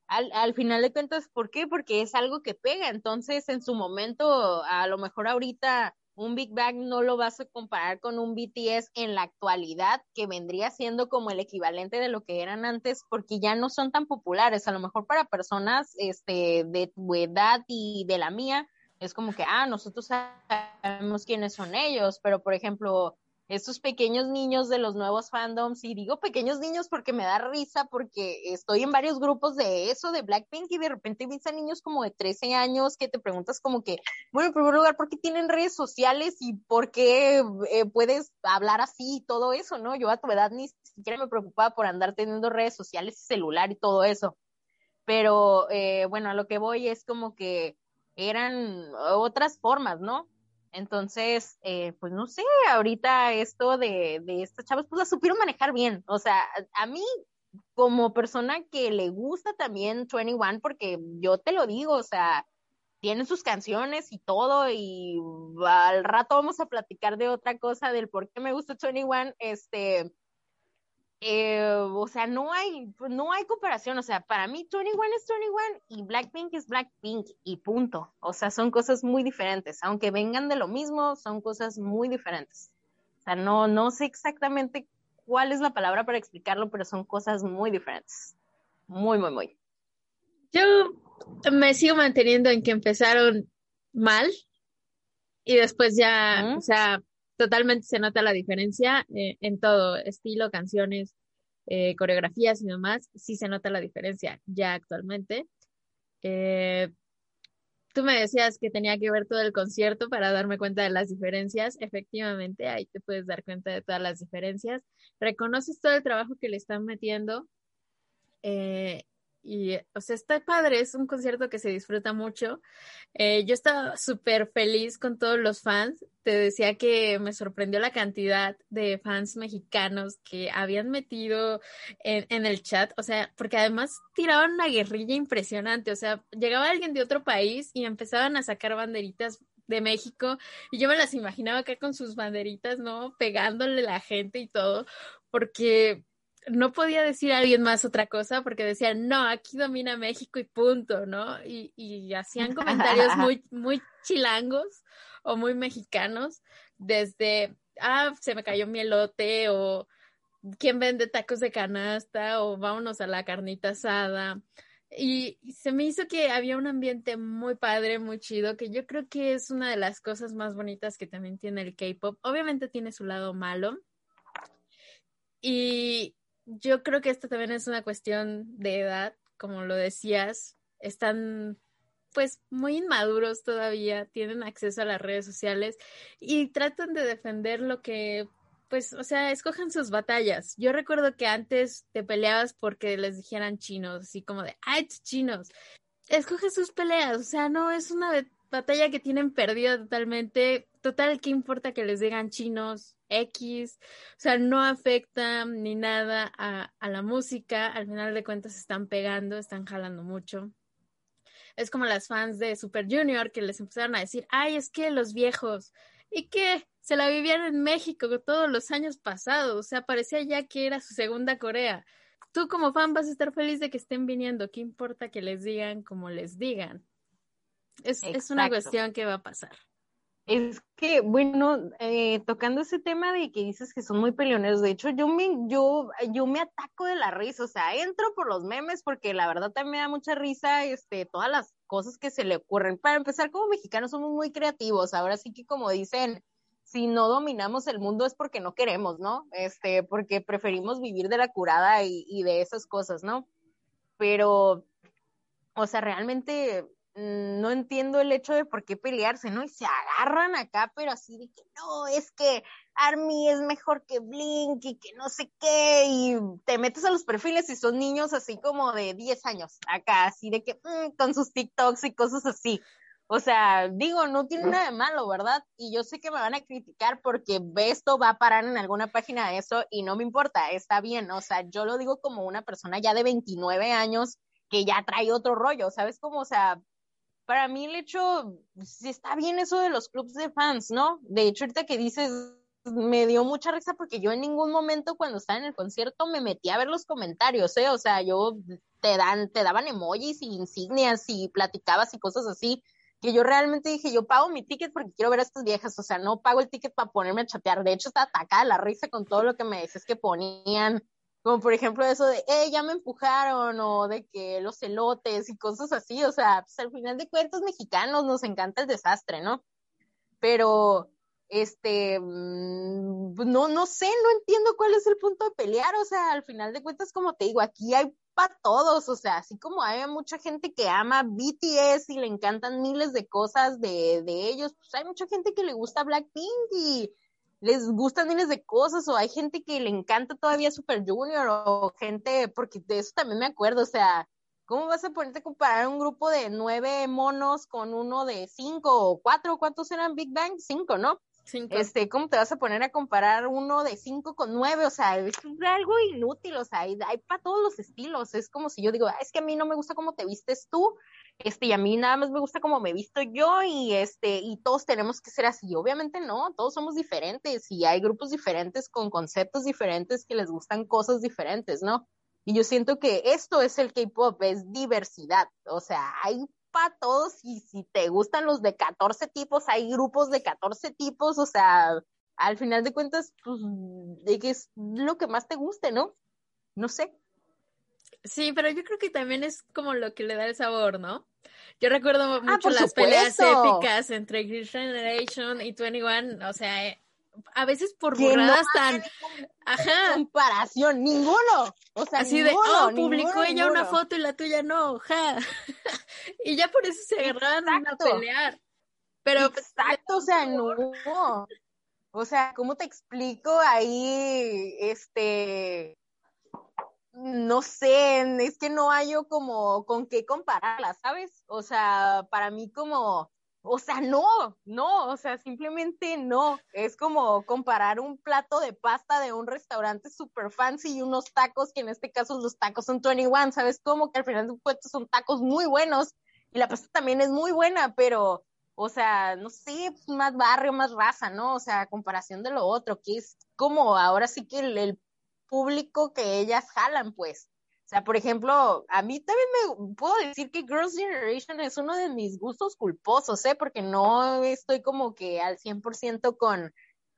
Speaker 2: al, al final de cuentas, ¿por qué? Porque es algo que pega. Entonces, en su momento, a lo mejor ahorita un Big Bang no lo vas a comparar con un BTS en la actualidad, que vendría siendo como el equivalente de lo que eran antes, porque ya no son tan populares. A lo mejor para personas este, de tu edad y de la mía, es como que, ah, nosotros sabemos quiénes son ellos, pero por ejemplo, estos pequeños niños de los nuevos fandoms, y digo pequeños niños porque me da risa, porque estoy en varios grupos de eso, de Blackpink, y de repente ves a niños como de 13 años que te preguntas como que, bueno, en primer lugar, ¿por qué tienen redes sociales y por qué eh, puedes hablar así y todo eso, no? Yo a tu edad ni siquiera me preocupaba por andar teniendo redes sociales, celular y todo eso. Pero eh, bueno, a lo que voy es como que eran otras formas, ¿no? Entonces, eh, pues no sé, ahorita esto de, de estas chavas, pues la supieron manejar bien. O sea, a mí, como persona que le gusta también 21, porque yo te lo digo, o sea, tienen sus canciones y todo, y al rato vamos a platicar de otra cosa, del por qué me gusta 21, este, eh, o sea, no hay, no hay comparación, o sea, para mí 21 es 21 y Blackpink es Blackpink y punto. O sea, son cosas muy diferentes, aunque vengan de lo mismo, son cosas muy diferentes. O sea, no, no sé exactamente cuál es la palabra para explicarlo, pero son cosas muy diferentes. Muy, muy, muy.
Speaker 1: Yo me sigo manteniendo en que empezaron mal y después ya, o sea, totalmente se nota la diferencia eh, en todo, estilo, canciones, eh, coreografías y demás, sí se nota la diferencia ya actualmente. Eh, tú me decías que tenía que ver todo el concierto para darme cuenta de las diferencias. Efectivamente, ahí te puedes dar cuenta de todas las diferencias. Reconoces todo el trabajo que le están metiendo. Y, o sea, está padre, es un concierto que se disfruta mucho. Eh, yo estaba súper feliz con todos los fans. Te decía que me sorprendió la cantidad de fans mexicanos que habían metido en, en el chat. O sea, porque además tiraban una guerrilla impresionante. O sea, llegaba alguien de otro país y empezaban a sacar banderitas de México y yo me las imaginaba acá con sus banderitas, ¿no? Pegándole la gente y todo, porque no podía decir a alguien más otra cosa porque decían, no, aquí domina México y punto, ¿no? Y, y hacían comentarios muy, muy chilangos o muy mexicanos, desde, ah, se me cayó mi elote o quién vende tacos de canasta o vámonos a la carnita asada. Y se me hizo que había un ambiente muy padre, muy chido, que yo creo que es una de las cosas más bonitas que también tiene el K-Pop. Obviamente tiene su lado malo. Y, yo creo que esto también es una cuestión de edad, como lo decías, están pues muy inmaduros todavía, tienen acceso a las redes sociales y tratan de defender lo que pues, o sea, escojan sus batallas. Yo recuerdo que antes te peleabas porque les dijeran chinos, así como de, ¡ay, chinos! Escoge sus peleas, o sea, no es una batalla que tienen perdida totalmente. Total, ¿qué importa que les digan chinos? X, o sea, no afecta ni nada a, a, la música, al final de cuentas están pegando, están jalando mucho. Es como las fans de Super Junior que les empezaron a decir, ay, es que los viejos, y que se la vivían en México todos los años pasados, o sea, parecía ya que era su segunda Corea. Tú como fan vas a estar feliz de que estén viniendo, ¿qué importa que les digan como les digan? Es, es una cuestión que va a pasar.
Speaker 2: Es que, bueno, eh, tocando ese tema de que dices que son muy peleoneros, de hecho, yo me, yo, yo me ataco de la risa, o sea, entro por los memes porque la verdad también me da mucha risa, este, todas las cosas que se le ocurren. Para empezar, como mexicanos somos muy creativos, ahora sí que como dicen, si no dominamos el mundo es porque no queremos, ¿no? Este, porque preferimos vivir de la curada y, y de esas cosas, ¿no? Pero, o sea, realmente no entiendo el hecho de por qué pelearse, ¿no? Y se agarran acá, pero así de que no, es que Army es mejor que Blink y que no sé qué, y te metes a los perfiles y son niños así como de 10 años, acá, así de que mm, con sus TikToks y cosas así. O sea, digo, no tiene nada de malo, ¿verdad? Y yo sé que me van a criticar porque esto va a parar en alguna página de eso y no me importa, está bien. O sea, yo lo digo como una persona ya de 29 años que ya trae otro rollo, ¿sabes? Como, o sea, para mí el hecho, si está bien eso de los clubs de fans, ¿no? De hecho, ahorita que dices, me dio mucha risa porque yo en ningún momento cuando estaba en el concierto me metí a ver los comentarios, ¿eh? O sea, yo te dan, te daban emojis y insignias y platicabas y cosas así, que yo realmente dije, yo pago mi ticket porque quiero ver a estas viejas, o sea, no pago el ticket para ponerme a chatear. De hecho, está atacada la risa con todo lo que me dices que ponían como por ejemplo eso de, eh, ya me empujaron, o de que los elotes y cosas así, o sea, pues al final de cuentas mexicanos nos encanta el desastre, ¿no? Pero, este, mm, pues, no, no sé, no entiendo cuál es el punto de pelear, o sea, al final de cuentas, como te digo, aquí hay para todos, o sea, así como hay mucha gente que ama BTS y le encantan miles de cosas de, de ellos, pues hay mucha gente que le gusta Blackpink y les gustan miles de cosas o hay gente que le encanta todavía Super Junior o gente, porque de eso también me acuerdo, o sea, ¿cómo vas a ponerte a comparar un grupo de nueve monos con uno de cinco o cuatro? ¿Cuántos eran Big Bang? Cinco, ¿no? Este, ¿cómo te vas a poner a comparar uno de cinco con nueve? O sea, es algo inútil, o sea, hay, para todos los estilos. Es como si yo digo, ah, es que a mí no me gusta cómo te vistes tú, este, y a mí nada más me gusta como me visto yo y este, y todos tenemos que ser así. Obviamente no, todos somos diferentes y hay grupos diferentes con conceptos diferentes que les gustan cosas diferentes, ¿no? Y yo siento que esto es el K-pop, es diversidad. O sea, hay para todos y si te gustan los de 14 tipos, hay grupos de 14 tipos, o sea, al final de cuentas, pues, de que es lo que más te guste, ¿no? No sé.
Speaker 1: Sí, pero yo creo que también es como lo que le da el sabor, ¿no? Yo recuerdo ah, mucho las peleas épicas entre Green Generation y 21, o sea, eh, a veces por burradas tan
Speaker 2: ajá. comparación ninguno. O sea
Speaker 1: así de oh publicó ella una foto y la tuya no ja. Y ya por eso se agarraron a pelear. Pero
Speaker 2: pues, exacto o sea no. o sea cómo te explico ahí este no sé, es que no hay como con qué compararla, ¿sabes? O sea, para mí como, o sea, no, no, o sea, simplemente no. Es como comparar un plato de pasta de un restaurante super fancy y unos tacos, que en este caso los tacos son 21, ¿sabes? Como que al final de cuentas son tacos muy buenos y la pasta también es muy buena, pero, o sea, no sé, pues, más barrio, más raza, ¿no? O sea, comparación de lo otro, que es como ahora sí que el público que ellas jalan, pues. O sea, por ejemplo, a mí también me puedo decir que Girls' Generation es uno de mis gustos culposos, ¿eh? Porque no estoy como que al 100% con,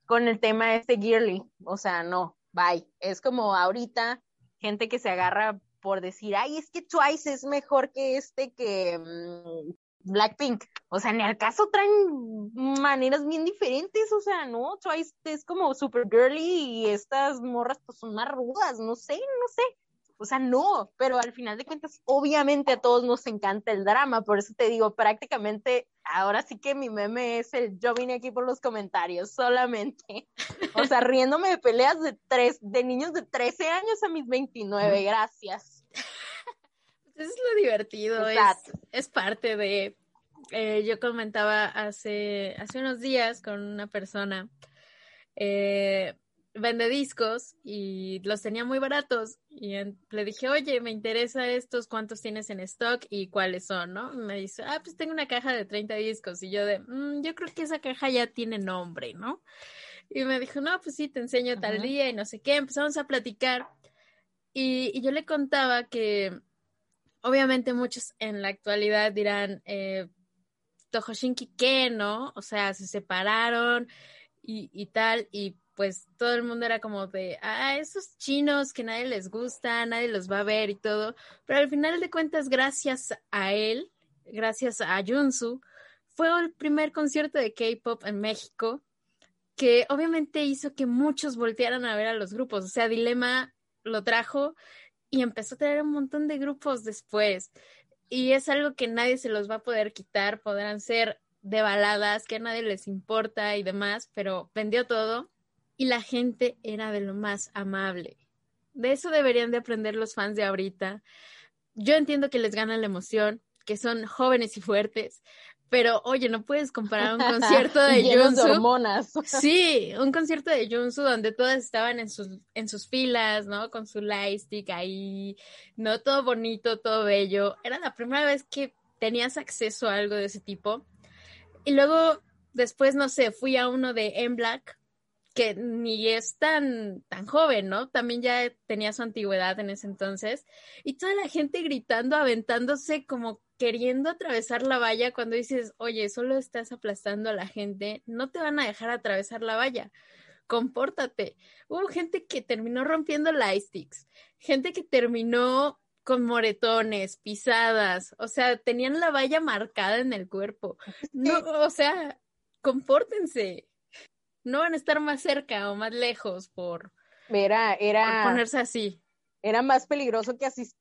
Speaker 2: con el tema este girly. O sea, no, bye. Es como ahorita gente que se agarra por decir, ay, es que Twice es mejor que este que, mm, Blackpink. O sea, en el caso traen maneras bien diferentes, o sea, no, Twice es como super girly y estas morras pues son más rudas, no sé, no sé. O sea, no, pero al final de cuentas, obviamente a todos nos encanta el drama, por eso te digo, prácticamente ahora sí que mi meme es el yo vine aquí por los comentarios solamente. O sea, riéndome de peleas de tres, de niños de 13 años a mis 29, gracias.
Speaker 1: es lo divertido, es, es, parte de... Eh, yo comentaba hace, hace unos días con una persona, eh, vende discos y los tenía muy baratos y le dije, oye, me interesa estos, ¿cuántos tienes en stock y cuáles son, no? me dice, ah, pues tengo una caja de 30 discos y yo de, mm, yo creo que esa caja ya tiene nombre, ¿no? Y me dijo, no, pues sí, te enseño tal día y no sé qué, empezamos a platicar y, y yo le contaba que obviamente muchos en la actualidad dirán, eh, Tohoshinki ¿qué, ¿no? O sea, se separaron y, y tal, y pues todo el mundo era como de, ah, esos chinos que nadie les gusta, nadie los va a ver y todo, pero al final de cuentas, gracias a él, gracias a Junsu, fue el primer concierto de K-Pop en México que obviamente hizo que muchos voltearan a ver a los grupos, o sea, Dilema lo trajo y empezó a tener un montón de grupos después. Y es algo que nadie se los va a poder quitar, podrán ser de baladas que a nadie les importa y demás, pero vendió todo y la gente era de lo más amable. De eso deberían de aprender los fans de ahorita. Yo entiendo que les gana la emoción, que son jóvenes y fuertes, pero oye, no puedes comparar un concierto de Junsu.
Speaker 2: hormonas.
Speaker 1: sí, un concierto de Junsu donde todas estaban en sus, en sus filas, ¿no? Con su lightstick ahí, ¿no? Todo bonito, todo bello. Era la primera vez que tenías acceso a algo de ese tipo. Y luego, después, no sé, fui a uno de M Black, que ni es tan, tan joven, ¿no? También ya tenía su antigüedad en ese entonces. Y toda la gente gritando, aventándose como queriendo atravesar la valla cuando dices, oye, solo estás aplastando a la gente, no te van a dejar atravesar la valla, compórtate. Hubo gente que terminó rompiendo lightsticks, gente que terminó con moretones, pisadas, o sea, tenían la valla marcada en el cuerpo. No, o sea, compórtense. No van a estar más cerca o más lejos por,
Speaker 2: era, era,
Speaker 1: por ponerse así.
Speaker 2: Era más peligroso que asistir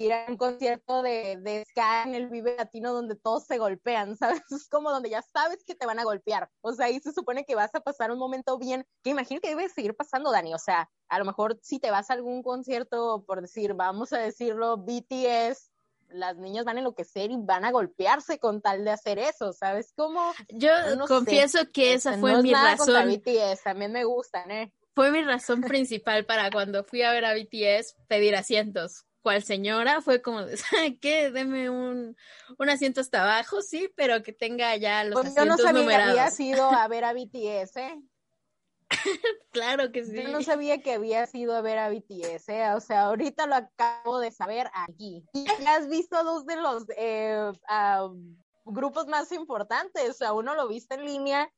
Speaker 2: ir a un concierto de, de ska en el Vive Latino donde todos se golpean, ¿sabes? Es como donde ya sabes que te van a golpear. O sea, ahí se supone que vas a pasar un momento bien, que imagino que debe seguir pasando, Dani. O sea, a lo mejor si te vas a algún concierto, por decir, vamos a decirlo, BTS, las niñas van a enloquecer y van a golpearse con tal de hacer eso, ¿sabes? Como
Speaker 1: yo confieso que esa este, fue mi razón.
Speaker 2: BTS, también me gustan, ¿eh?
Speaker 1: Fue mi razón principal para cuando fui a ver a BTS pedir asientos cual señora fue como ¿sabe qué? Deme un, un asiento hasta abajo, sí, pero que tenga ya los pues asientos
Speaker 2: yo no
Speaker 1: sabía
Speaker 2: que había sido a ver a BTS, ¿eh?
Speaker 1: claro que sí.
Speaker 2: Yo no sabía que había sido a ver a BTS, ¿eh? o sea, ahorita lo acabo de saber aquí. Y ya has visto dos de los eh, uh, grupos más importantes, o sea, uno lo viste en línea,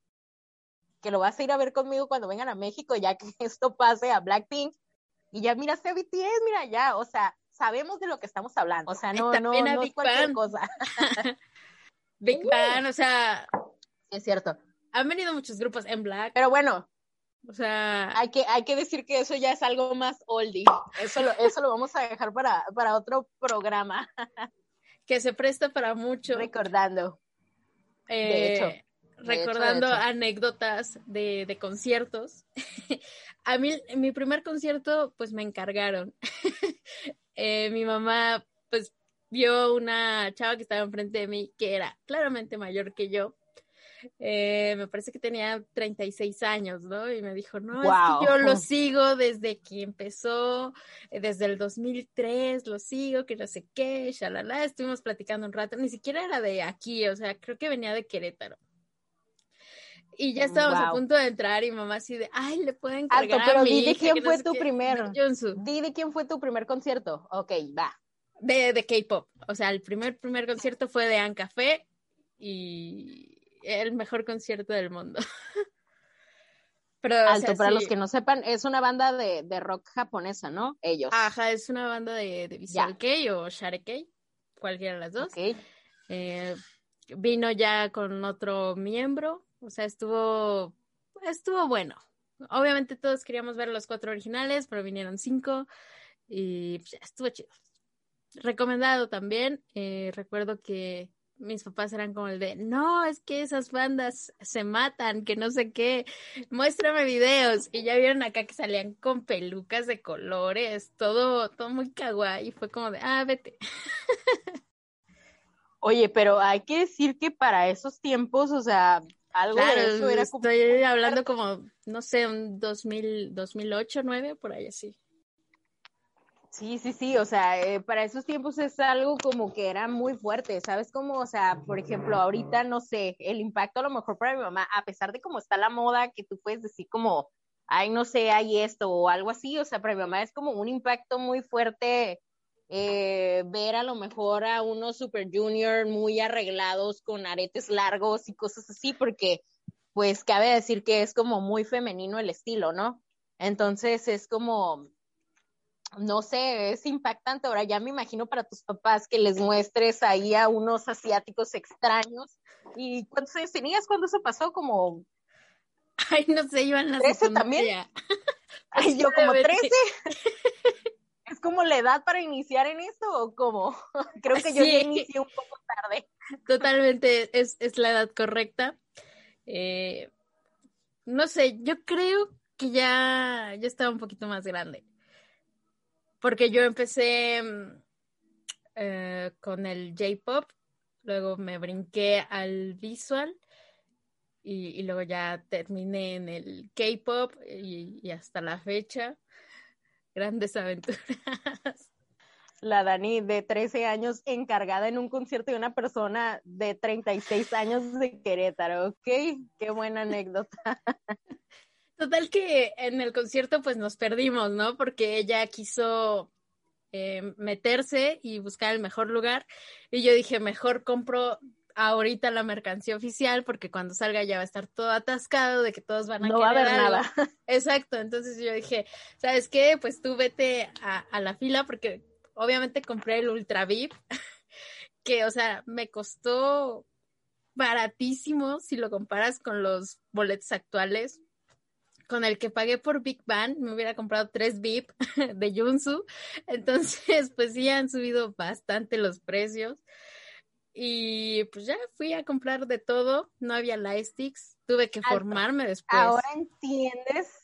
Speaker 2: que lo vas a ir a ver conmigo cuando vengan a México, ya que esto pase a Blackpink, y ya miraste a BTS, mira ya, o sea, sabemos de lo que estamos hablando. O sea, no, no, no es cualquier cosa.
Speaker 1: Big Bang, o sea.
Speaker 2: es cierto.
Speaker 1: Han venido muchos grupos en Black.
Speaker 2: Pero bueno.
Speaker 1: O sea.
Speaker 2: Hay que, hay que decir que eso ya es algo más oldie. Eso lo, eso lo vamos a dejar para, para otro programa.
Speaker 1: que se presta para mucho.
Speaker 2: Recordando.
Speaker 1: de eh, hecho. Recordando anécdotas de, de conciertos. a mí, mi primer concierto, pues me encargaron. Eh, mi mamá pues vio una chava que estaba enfrente de mí que era claramente mayor que yo. Eh, me parece que tenía 36 años, ¿no? Y me dijo, no, es que yo lo sigo desde que empezó, eh, desde el 2003, lo sigo, que no sé qué, shalala, estuvimos platicando un rato, ni siquiera era de aquí, o sea, creo que venía de Querétaro. Y ya estábamos a punto de entrar y mamá así de, ay, le pueden cargar
Speaker 2: Alto, pero
Speaker 1: a mi
Speaker 2: di de quién fue tu
Speaker 1: qué.
Speaker 2: primero.
Speaker 1: Junsu.
Speaker 2: Di de quién fue tu primer concierto. Ok, va.
Speaker 1: De, de K-pop. O sea, el primer, primer concierto fue de An Café y el mejor concierto del mundo.
Speaker 2: Pero, Alto, o sea, para sí. los que no sepan, es una banda de, de, rock japonesa, ¿no? Ellos.
Speaker 1: Ajá, es una banda de, de Visual Kei o Share Kei, cualquiera de las dos.
Speaker 2: Okay.
Speaker 1: Eh, vino ya con otro miembro, o sea, estuvo, estuvo bueno. Obviamente todos queríamos ver los cuatro originales, pero vinieron cinco y pues, estuvo chido. Recomendado también. Eh, recuerdo que mis papás eran como el de, no, es que esas bandas se matan, que no sé qué, muéstrame videos. Y ya vieron acá que salían con pelucas de colores, todo, todo muy kawaii. Y fue como de, ah, vete.
Speaker 2: Oye, pero hay que decir que para esos tiempos, o sea, algo
Speaker 1: claro,
Speaker 2: de eso era como...
Speaker 1: Estoy hablando como, no sé, un 2000, 2008, 2009, por ahí así.
Speaker 2: Sí, sí, sí, o sea, eh, para esos tiempos es algo como que era muy fuerte, ¿sabes? Como, o sea, por ejemplo, ahorita, no sé, el impacto a lo mejor para mi mamá, a pesar de cómo está la moda, que tú puedes decir como, ay, no sé, hay esto o algo así, o sea, para mi mamá es como un impacto muy fuerte eh, ver a lo mejor a unos Super Junior muy arreglados con aretes largos y cosas así, porque pues cabe decir que es como muy femenino el estilo, ¿no? Entonces es como, no sé, es impactante. Ahora ya me imagino para tus papás que les muestres ahí a unos asiáticos extraños. ¿Y cuántos años tenías cuando eso pasó? Como...
Speaker 1: Ay, no sé, iban las
Speaker 2: 13 también. Ay, yo como 13. ¿Es como la edad para iniciar en esto o cómo? Creo que yo ya inicié un poco tarde.
Speaker 1: Totalmente, es, es la edad correcta. Eh, no sé, yo creo que ya, ya estaba un poquito más grande. Porque yo empecé mm, eh, con el J-Pop, luego me brinqué al visual y, luego ya terminé en el K-Pop y, y hasta la fecha. Grandes aventuras
Speaker 2: la Dani de 13 años encargada en un concierto de una persona de 36 años de Querétaro, ¿ok? Qué buena anécdota.
Speaker 1: Total que en el concierto pues nos perdimos, ¿no? Porque ella quiso eh, meterse y buscar el mejor lugar y yo dije, mejor compro ahorita la mercancía oficial porque cuando salga ya va a estar todo atascado de que todos van a
Speaker 2: no va a haber nada.
Speaker 1: Exacto, entonces yo dije, ¿sabes qué? Pues tú vete a, a la fila porque obviamente compré el Ultra VIP, que, o sea, me costó baratísimo si lo comparas con los boletos actuales. Con el que pagué por Big Bang, me hubiera comprado tres VIP de Junsu. Entonces, pues sí han subido bastante los precios. Y pues ya fui a comprar de todo. No había lightsticks. Tuve que formarme después.
Speaker 2: Ahora entiendes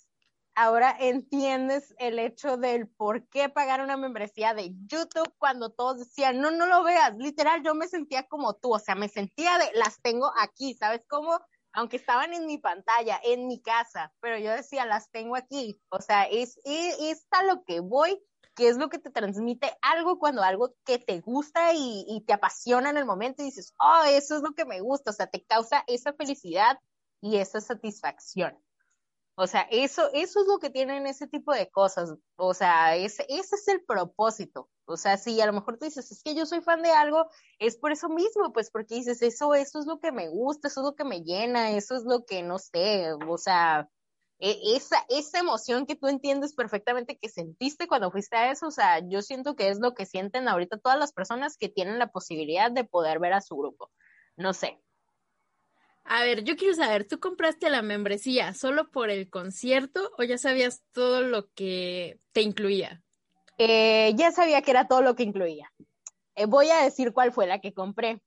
Speaker 2: ahora entiendes el hecho del por qué pagar una membresía de YouTube cuando todos decían, no, no lo veas. Literal, yo me sentía como tú, o sea, me sentía de, las tengo aquí, ¿sabes cómo? Aunque estaban en mi pantalla, en mi casa, pero yo decía, las tengo aquí. O sea, es, es, a lo que voy, que es lo que te transmite algo cuando algo que te gusta y, y te apasiona en el momento y dices, oh, eso es lo que me gusta, o sea, te causa esa felicidad y esa satisfacción. O sea, eso, eso es lo que tienen ese tipo de cosas. O sea, ese, ese es el propósito. O sea, si a lo mejor tú dices, es que yo soy fan de algo, es por eso mismo, pues porque dices, eso, eso es lo que me gusta, eso es lo que me llena, eso es lo que no sé, o sea, e, esa, esa emoción que tú entiendes perfectamente que sentiste cuando fuiste a eso, o sea, yo siento que es lo que sienten ahorita todas las personas que tienen la posibilidad de poder ver a su grupo. No sé,
Speaker 1: a ver, yo quiero saber, ¿tú compraste la membresía solo por el concierto o ya sabías todo lo que te incluía?
Speaker 2: Eh, ya sabía que era todo lo que incluía. Eh, voy a decir cuál fue la que compré,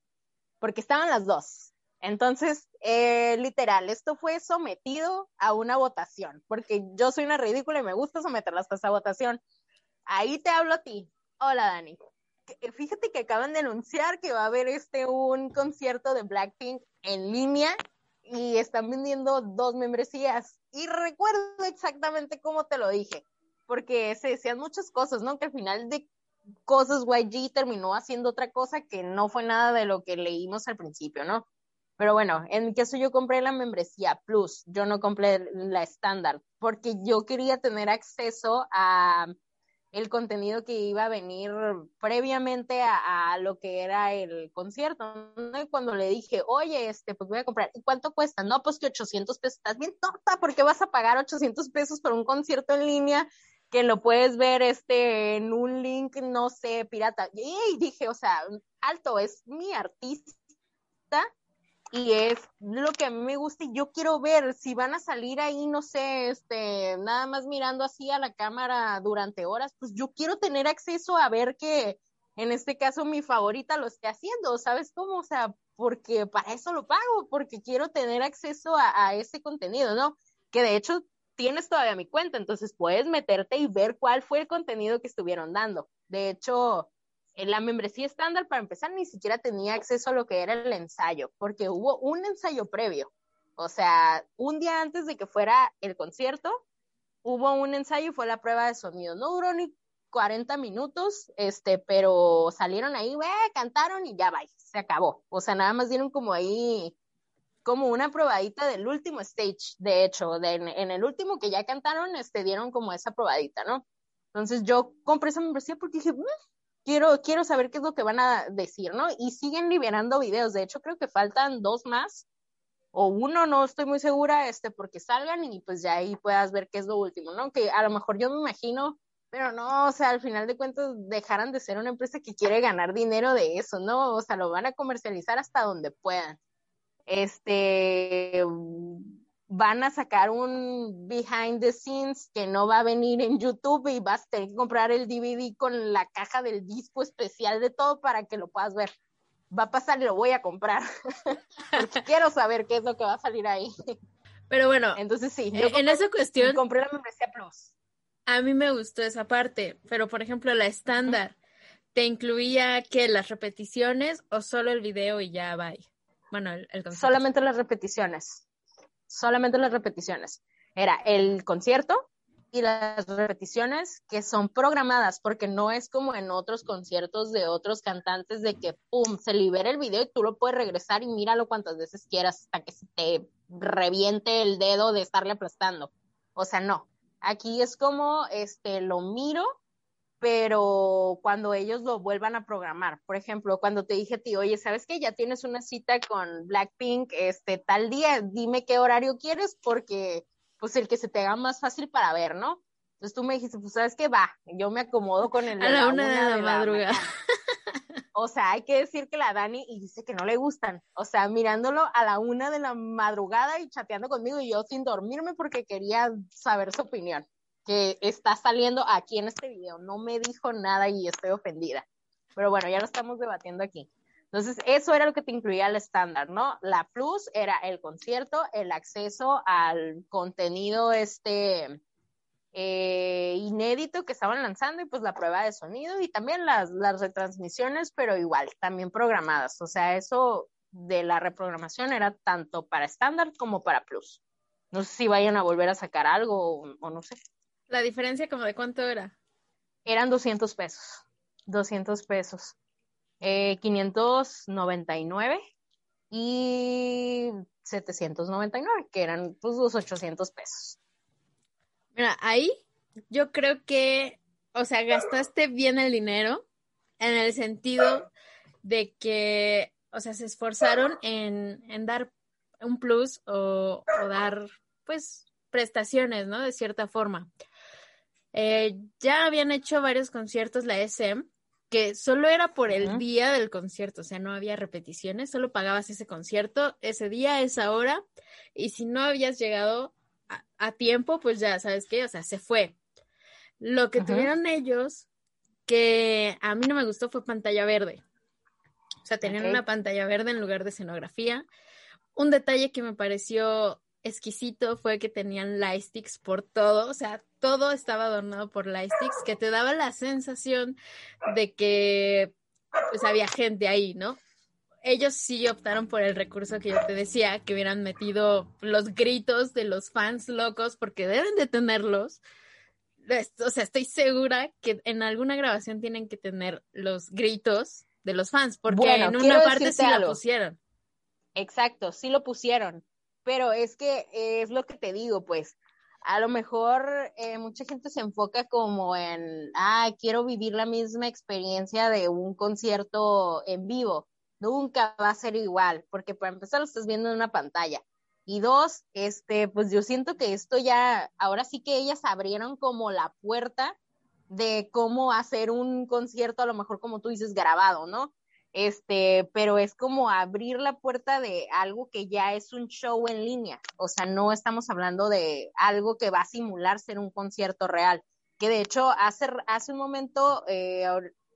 Speaker 2: porque estaban las dos. Entonces, eh, literal, esto fue sometido a una votación, porque yo soy una ridícula y me gusta someter las cosas votación. Ahí te hablo a ti. Hola, Dani. Fíjate que acaban de anunciar que va a haber este un concierto de Blackpink en línea y están vendiendo dos membresías. Y recuerdo exactamente cómo te lo dije, porque se decían muchas cosas, ¿no? Que al final de cosas YG terminó haciendo otra cosa que no fue nada de lo que leímos al principio, ¿no? Pero bueno, en mi caso yo compré la membresía Plus, yo no compré la estándar, porque yo quería tener acceso a el contenido que iba a venir previamente a, lo que era el concierto. Y cuando le dije, oye, este, pues voy a comprar, ¿y cuánto cuesta? No, pues que 800 pesos, estás bien torta, ¿por qué vas a pagar 800 pesos por un concierto en línea que lo puedes ver este en un link, no sé, pirata? Y dije, o sea, alto, es mi artista y es lo que a mí me gusta y yo quiero ver si van a salir ahí, no sé, este, nada más mirando así a la cámara durante horas, pues yo quiero tener acceso a ver que en este caso mi favorita lo esté haciendo, ¿sabes cómo? O sea, porque para eso lo pago, porque quiero tener acceso a, a ese contenido, ¿no? Que de hecho tienes todavía mi cuenta, entonces puedes meterte y ver cuál fue el contenido que estuvieron dando. De hecho, en la membresía estándar, para empezar, ni siquiera tenía acceso a lo que era el ensayo, porque hubo un ensayo previo. O sea, un día antes de que fuera el concierto, hubo un ensayo y fue la prueba de sonido. No duró ni 40 minutos, este, pero salieron ahí, cantaron y ya va, se acabó. O sea, nada más dieron como ahí, como una probadita del último stage, de hecho, de, en, el último que ya cantaron, este, dieron como esa probadita, ¿no? Entonces yo compré esa membresía porque dije, mm, quiero, quiero saber qué es lo que van a decir, ¿no? Y siguen liberando videos, de hecho creo que faltan dos más, o uno, no estoy muy segura, este, porque salgan y pues ya ahí puedas ver qué es lo último, ¿no? Que a lo mejor yo me imagino, pero no, o sea, al final de cuentas dejarán de ser una empresa que quiere ganar dinero de eso, ¿no? O sea, lo van a comercializar hasta donde puedan. Este, van a sacar un behind the scenes que no va a venir en YouTube y vas a tener que comprar el DVD con la caja del disco especial de todo para que lo puedas ver. Va a pasar y lo voy a comprar. Porque quiero saber qué es lo que va a salir ahí.
Speaker 1: Pero bueno,
Speaker 2: entonces sí,
Speaker 1: yo en esa cuestión
Speaker 2: compré la membresía Plus.
Speaker 1: A mí me gustó esa parte, pero por ejemplo, la estándar, ¿te incluía que las repeticiones o solo el video y ya va? Bueno, el,
Speaker 2: Solamente las repeticiones solamente las repeticiones. Era el concierto y las repeticiones que son programadas, porque no es como en otros conciertos de otros cantantes de que, ¡pum!, se libera el video y tú lo puedes regresar y míralo cuantas veces quieras hasta que se te reviente el dedo de estarle aplastando. O sea, no. Aquí es como, este, lo miro pero cuando ellos lo vuelvan a programar, por ejemplo, cuando te dije a ti, oye, ¿sabes qué? Ya tienes una cita con Blackpink, este, tal día, dime qué horario quieres, porque, pues, el que se te haga más fácil para ver, ¿no? Entonces tú me dijiste, pues, ¿sabes qué? Va, yo me acomodo con el
Speaker 1: a la, una, de la, madrugada.
Speaker 2: o sea, hay que decir que la Dani y dice que no le gustan. O sea, mirándolo a la una de la madrugada y chateando conmigo y yo sin dormirme porque quería saber su opinión que está saliendo aquí en este video. No me dijo nada y estoy ofendida. Pero bueno, ya lo estamos debatiendo aquí. Entonces, eso era lo que te incluía el estándar, ¿no? La plus era el concierto, el acceso al contenido este eh, inédito que estaban lanzando y pues la prueba de sonido y también las, las retransmisiones, pero igual, también programadas. O sea, eso de la reprogramación era tanto para estándar como para plus. No sé si vayan a volver a sacar algo o no sé.
Speaker 1: La diferencia como de cuánto era.
Speaker 2: Eran 200 pesos. 200 pesos. Eh, 599 y 799, que eran pues los 800 pesos.
Speaker 1: Mira, ahí yo creo que, o sea, gastaste bien el dinero en el sentido de que, o sea, se esforzaron en, en dar un plus o, o, dar, pues, prestaciones, ¿no? De cierta forma. Eh, ya habían hecho varios conciertos la SM, que solo era por el día del concierto, o sea, no había repeticiones, solo pagabas ese concierto, ese día, esa hora, y si no habías llegado a, tiempo, pues ya, ¿sabes qué? O sea, se fue. Lo que tuvieron ellos, que a mí no me gustó, fue pantalla verde. O sea, tenían una pantalla verde en lugar de escenografía. Un detalle que me pareció exquisito fue que tenían lightsticks por todo, o sea, todo estaba adornado por lightsticks que te daba la sensación de que pues había gente ahí, ¿no? Ellos sí optaron por el recurso que yo te decía, que hubieran metido los gritos de los fans locos, porque deben de tenerlos. O sea, estoy segura que en alguna grabación tienen que tener los gritos de los fans, porque en una parte sí lo pusieron.
Speaker 2: Exacto, sí lo pusieron pero es que es lo que te digo, pues, a lo mejor eh, mucha gente se enfoca como en, ah, quiero vivir la misma experiencia de un concierto en vivo. Nunca va a ser igual, porque para empezar lo estás viendo en una pantalla. Y dos, este, pues yo siento que esto ya, ahora sí que ellas abrieron como la puerta de cómo hacer un concierto, a lo mejor como tú dices, grabado, ¿no? Este, pero es como abrir la puerta de algo que ya es un show en línea, o sea, no estamos hablando de algo que va a simular ser un concierto real, que de hecho hace, hace un momento eh,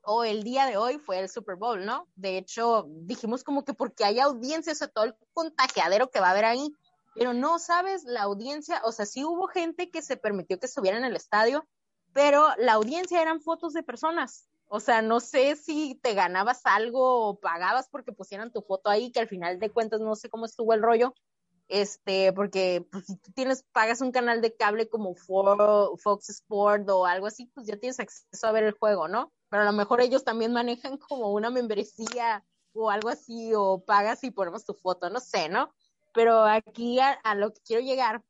Speaker 2: o el día de hoy fue el Super Bowl, ¿no? De hecho, dijimos como que porque hay audiencia, o sea, todo el contagiadero que va a haber ahí, pero no sabes, la audiencia, o sea, sí hubo gente que se permitió que estuviera en el estadio, pero la audiencia eran fotos de personas, o sea, no sé si te ganabas algo o pagabas porque pusieran tu foto ahí, que al final de cuentas no sé cómo estuvo el rollo. Este, porque pues, si tú tienes, pagas un canal de cable como Fox Sport o algo así, pues ya tienes acceso a ver el juego, ¿no? Pero a lo mejor ellos también manejan como una membresía o algo así, o pagas y ponemos tu foto, no sé, ¿no? Pero aquí a, lo que quiero llegar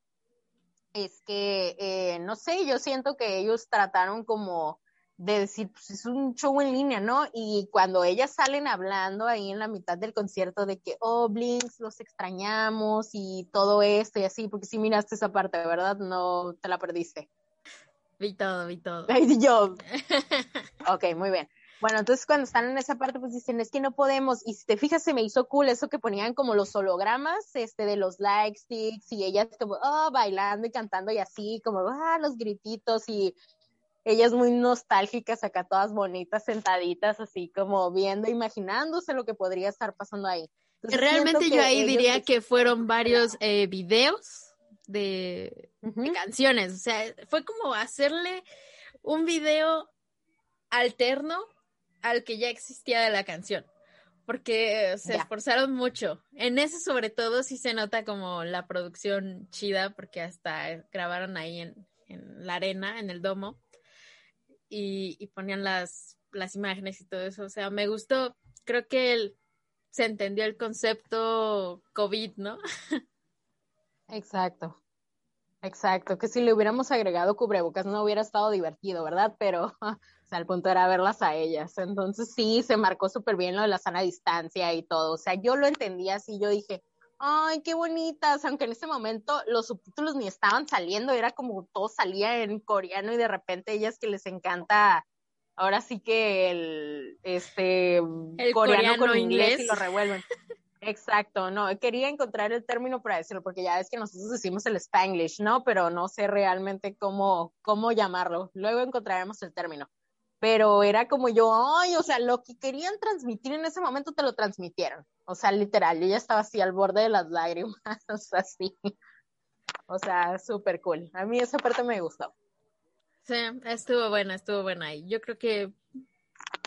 Speaker 2: es que, eh, no sé, yo siento que ellos trataron como de decir, pues es un show en línea, ¿no? Y cuando ellas salen hablando ahí en la mitad del concierto de que, oh, Blinks, los extrañamos y todo esto y así, porque si miraste esa parte, ¿verdad? No te la perdiste.
Speaker 1: Vi todo, vi todo.
Speaker 2: Yo. ok, muy bien. Bueno, entonces cuando están en esa parte, pues dicen, es que no podemos. Y si te fijas, se me hizo cool eso que ponían como los hologramas, este, de los like sticks, y ellas como, oh, bailando y cantando y así, como, ah, los grititos, y ellas muy nostálgicas, acá todas bonitas, sentaditas, así como viendo, imaginándose lo que podría estar pasando ahí.
Speaker 1: Realmente yo ahí diría que fueron varios eh, videos de, canciones, o sea, fue como hacerle un video alterno al que ya existía de la canción, porque se esforzaron mucho. En ese sobre todo sí se nota como la producción chida, porque hasta grabaron ahí en, en la arena, en el domo y, ponían las, las imágenes y todo eso. O sea, me gustó. Creo que él se entendió el concepto COVID, ¿no?
Speaker 2: Exacto. Exacto, que si le hubiéramos agregado cubrebocas no hubiera estado divertido, ¿verdad? Pero, o sea, el punto era verlas a ellas. Entonces sí, se marcó súper bien lo de la sana distancia y todo. O sea, yo lo entendía así, yo dije, ay, qué bonitas, aunque en ese momento los subtítulos ni estaban saliendo, era como todo salía en coreano y de repente ellas que les encanta, ahora sí que el, este, coreano, con inglés, y lo revuelven. Exacto, no, quería encontrar el término para decirlo, porque ya es que nosotros decimos el spanglish, ¿no? Pero no sé realmente cómo, cómo llamarlo. Luego encontraremos el término pero era como yo, ay, o sea, lo que querían transmitir en ese momento te lo transmitieron. O sea, literal, yo ya estaba así al borde de las lágrimas, o sea, sí. O sea, súper cool. A mí esa parte me gustó.
Speaker 1: Sí, estuvo buena, estuvo buena. Y yo creo que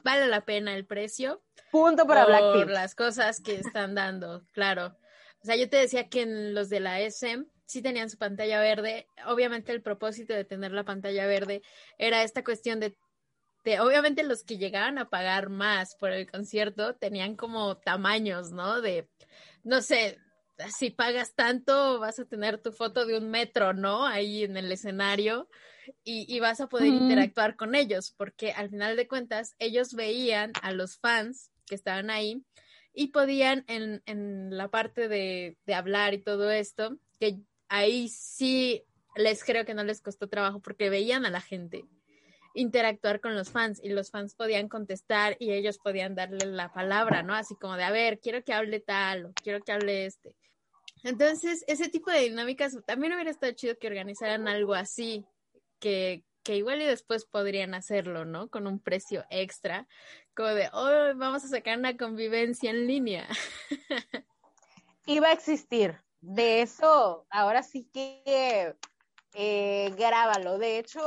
Speaker 1: vale la pena el precio.
Speaker 2: Punto para
Speaker 1: por
Speaker 2: Blackpink.
Speaker 1: las cosas que están dando, claro. O sea, yo te decía que en los de la SM sí tenían su pantalla verde. Obviamente el propósito de tener la pantalla verde era esta cuestión de obviamente los que llegaban a pagar más por el concierto tenían como tamaños, ¿no? De, no sé, si pagas tanto vas a tener tu foto de un metro, ¿no? Ahí en el escenario y, vas a poder interactuar con ellos, porque al final de cuentas ellos veían a los fans que estaban ahí y podían en, en la parte de, de hablar y todo esto, que ahí sí les creo que no les costó trabajo porque veían a la gente interactuar con los fans y los fans podían contestar y ellos podían darle la palabra, ¿no? Así como de, a ver, quiero que hable tal o quiero que hable este. Entonces, ese tipo de dinámicas también hubiera estado chido que organizaran algo así, que, que igual y después podrían hacerlo, ¿no? Con un precio extra, como de, oh, vamos a sacar una convivencia en línea.
Speaker 2: Iba a existir. De eso, ahora sí que eh, grábalo. De hecho,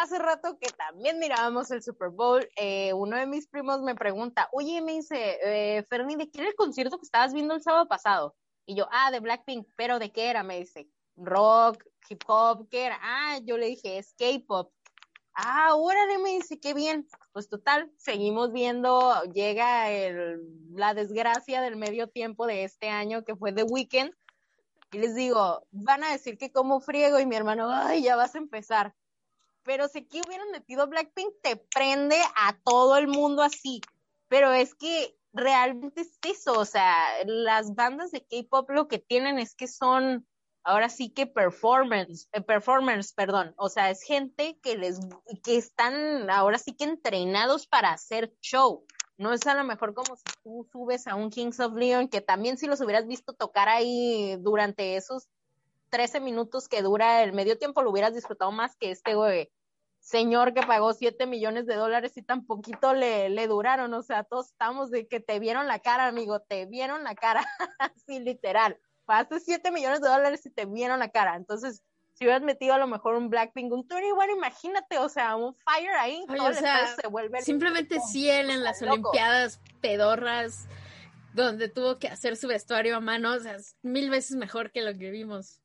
Speaker 2: hace rato que también mirábamos el Super Bowl, eh, uno de mis primos me pregunta, oye, me dice, eh, ¿de qué era el concierto que estabas viendo el sábado pasado? Y yo, ah, de Blackpink, pero ¿de qué era? Me dice, rock, hip hop, ¿qué era? Ah, yo le dije, es K-pop. Ah, órale, me dice, qué bien. Pues total, seguimos viendo, llega la desgracia del medio tiempo de este año que fue The Weeknd. Y les digo, van a decir que como friego y mi hermano, ay, ya vas a empezar pero si aquí hubieran metido Blackpink, te prende a todo el mundo así. Pero es que realmente es eso, o sea, las bandas de K-pop lo que tienen es que son, ahora sí que performance, eh, performers, perdón, o sea, es gente que les, que están ahora sí que entrenados para hacer show. No es a lo mejor como si tú subes a un Kings of Leon, que también si los hubieras visto tocar ahí durante esos 13 minutos que dura el medio tiempo, lo hubieras disfrutado más que este güey, señor que pagó 7 millones de dólares y tan poquito le, le duraron. O sea, todos estamos de que te vieron la cara, amigo, te vieron la cara, así literal. Pagaste 7 millones de dólares y te vieron la cara. Entonces, si hubieras metido a lo mejor un Blackpink, un igual imagínate, o sea, un Fire ahí,
Speaker 1: o sea, se vuelve simplemente Ciel en las Olimpiadas pedorras, donde tuvo que hacer su vestuario a mano, o sea, es mil veces mejor que lo que vimos.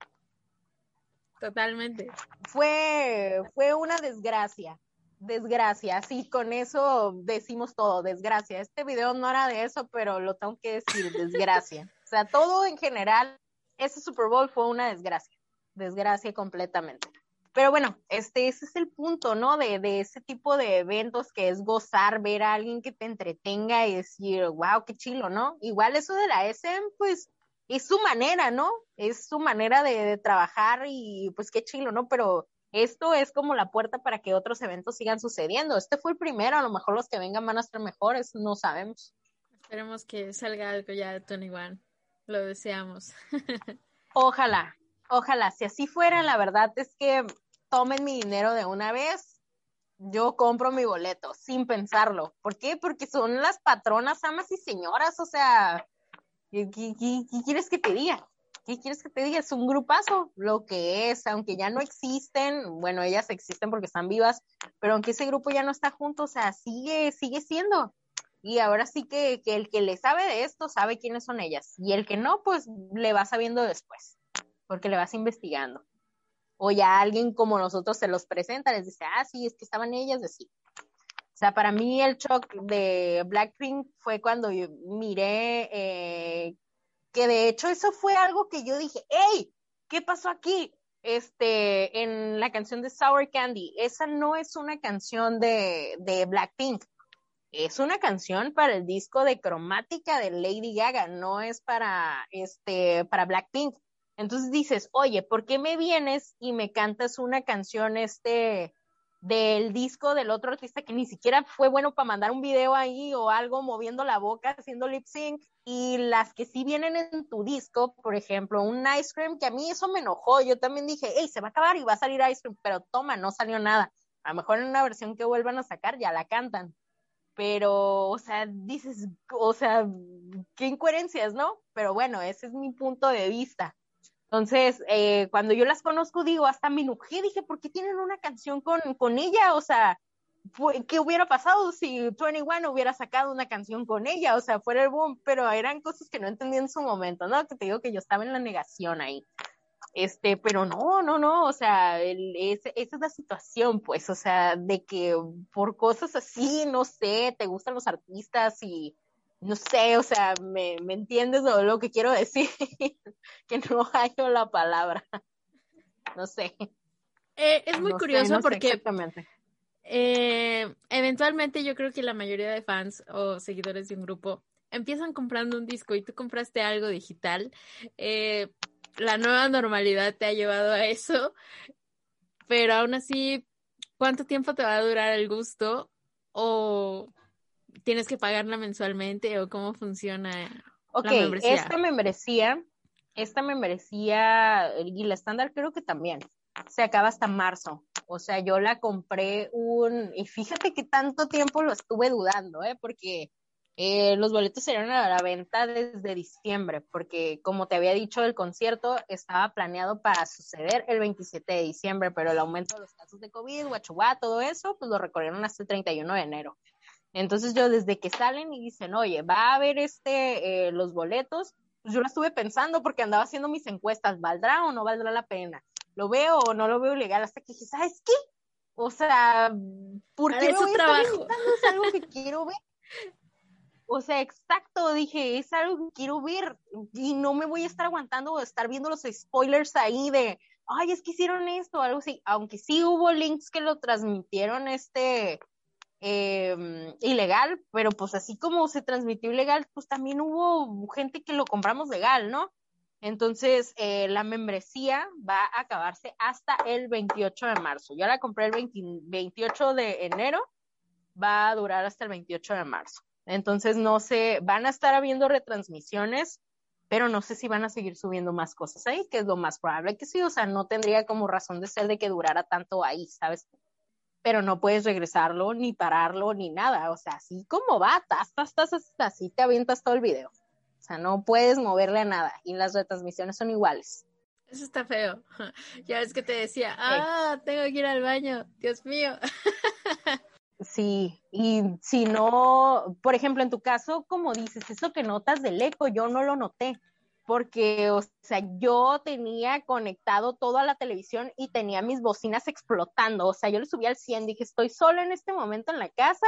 Speaker 1: Totalmente.
Speaker 2: Fue, fue una desgracia, desgracia, sí, con eso decimos todo, desgracia. Este video no era de eso, pero lo tengo que decir, desgracia. o sea, todo en general, ese Super Bowl fue una desgracia, desgracia completamente. Pero bueno, este, ese es el punto, ¿no? De, de ese tipo de eventos que es gozar, ver a alguien que te entretenga y decir, wow, qué chilo, ¿no? Igual eso de la SM, pues es su manera, ¿no? Es su manera de, de trabajar y pues qué chilo, ¿no? Pero esto es como la puerta para que otros eventos sigan sucediendo. Este fue el primero, a lo mejor los que vengan van a estar mejores, no sabemos.
Speaker 1: Esperemos que salga algo ya de Tony One. Lo deseamos.
Speaker 2: ojalá, ojalá. Si así fuera, la verdad es que tomen mi dinero de una vez. Yo compro mi boleto sin pensarlo. ¿Por qué? Porque son las patronas, amas y señoras. O sea, ¿qué, quieres que te diga? ¿qué quieres que te diga? Es un grupazo, lo que es, aunque ya no existen, bueno, ellas existen porque están vivas, pero aunque ese grupo ya no está junto, o sea, sigue, sigue siendo. Y ahora sí que, que el que le sabe de esto sabe quiénes son ellas. Y el que no, pues le va sabiendo después, porque le vas investigando. O ya alguien como nosotros se los presenta, les dice, ah, sí, es que estaban ellas, así. O sea, para mí el shock de Blackpink fue cuando yo miré eh, que de hecho eso fue algo que yo dije, hey, ¿qué pasó aquí? Este, en la canción de Sour Candy, esa no es una canción de, de Blackpink, es una canción para el disco de cromática de Lady Gaga, no es para, este, para Blackpink. Entonces dices, oye, ¿por qué me vienes y me cantas una canción, este, del disco del otro artista que ni siquiera fue bueno para mandar un video ahí o algo moviendo la boca haciendo lip sync y las que sí vienen en tu disco, por ejemplo, un Ice Cream que a mí eso me enojó, yo también dije, hey, se va a acabar y va a salir Ice Cream, pero toma, no salió nada. A lo mejor en una versión que vuelvan a sacar ya la cantan. Pero, o sea, dices, o sea, qué incoherencias, ¿no? Pero bueno, ese es mi punto de vista. Entonces, eh, cuando yo las conozco, digo, hasta me enojé, dije, ¿por qué tienen una canción con, con ella? O sea, ¿qué hubiera pasado si 21 hubiera sacado una canción con ella? O sea, fuera el boom, pero eran cosas que no entendí en su momento, ¿no? Que te digo que yo estaba en la negación ahí. Este, pero no, no, no, o sea, esa es la situación, pues, o sea, de que por cosas así, no sé, te gustan los artistas y no sé, o sea, me, me entiendes lo, que quiero decir, que no hallo la palabra, no sé.
Speaker 1: Eh, es muy curioso porque eh, eventualmente yo creo que la mayoría de fans o seguidores de un grupo empiezan comprando un disco y tú compraste algo digital. Eh, la nueva normalidad te ha llevado a eso, pero aún así, ¿cuánto tiempo te va a durar el gusto? O tienes que pagarla mensualmente o cómo funciona
Speaker 2: la membresía? esta membresía, esta membresía y la estándar creo que también se acaba hasta marzo. O sea, yo la compré un, y fíjate que tanto tiempo lo estuve dudando, ¿eh? Porque eh, los boletos serían a la venta desde diciembre, porque como te había dicho, el concierto estaba planeado para suceder el 27 de diciembre, pero el aumento de los casos de COVID, guachuá, todo eso, pues lo recorrieron hasta el 31 de enero. Entonces yo desde que salen y dicen, oye, va a haber este, eh, los boletos, pues yo lo estuve pensando porque andaba haciendo mis encuestas, ¿valdrá o no valdrá la pena? ¿Lo veo o no lo veo legal? Hasta que dije, ¿sabes qué? O sea, ¿por qué me voy trabajo? Es algo que quiero ver. O sea, exacto, dije, es algo que quiero ver y no me voy a estar aguantando o estar viendo los spoilers ahí de, ay, es que hicieron esto o algo así, aunque sí hubo links que lo transmitieron este, Em, ilegal, pero pues así como se transmitió ilegal, pues también hubo gente que lo compramos legal, ¿no? Entonces, eh, la membresía va a acabarse hasta el 28 de marzo. Yo la compré el 28 de enero, va a durar hasta el 28 de marzo. Entonces, no sé, van a estar habiendo retransmisiones, pero no sé si van a seguir subiendo más cosas ahí, que es lo más probable que sí, o sea, no tendría como razón de ser de que durara tanto ahí, ¿sabes? Pero no puedes regresarlo, ni pararlo, ni nada. O sea, así como va, tas, tas, tas, así te avientas todo el video. O sea, no puedes moverle a nada. Y las retransmisiones son iguales.
Speaker 1: Eso está feo. Ya ves que te decía, ah, tengo que ir al baño. Dios mío.
Speaker 2: Sí, y si no, por ejemplo, en tu caso, como dices, eso que notas del eco, yo no lo noté porque, o sea, yo tenía conectado todo a la televisión y tenía mis bocinas explotando, o sea, yo le subí al 100, dije, estoy sola en este momento en la casa,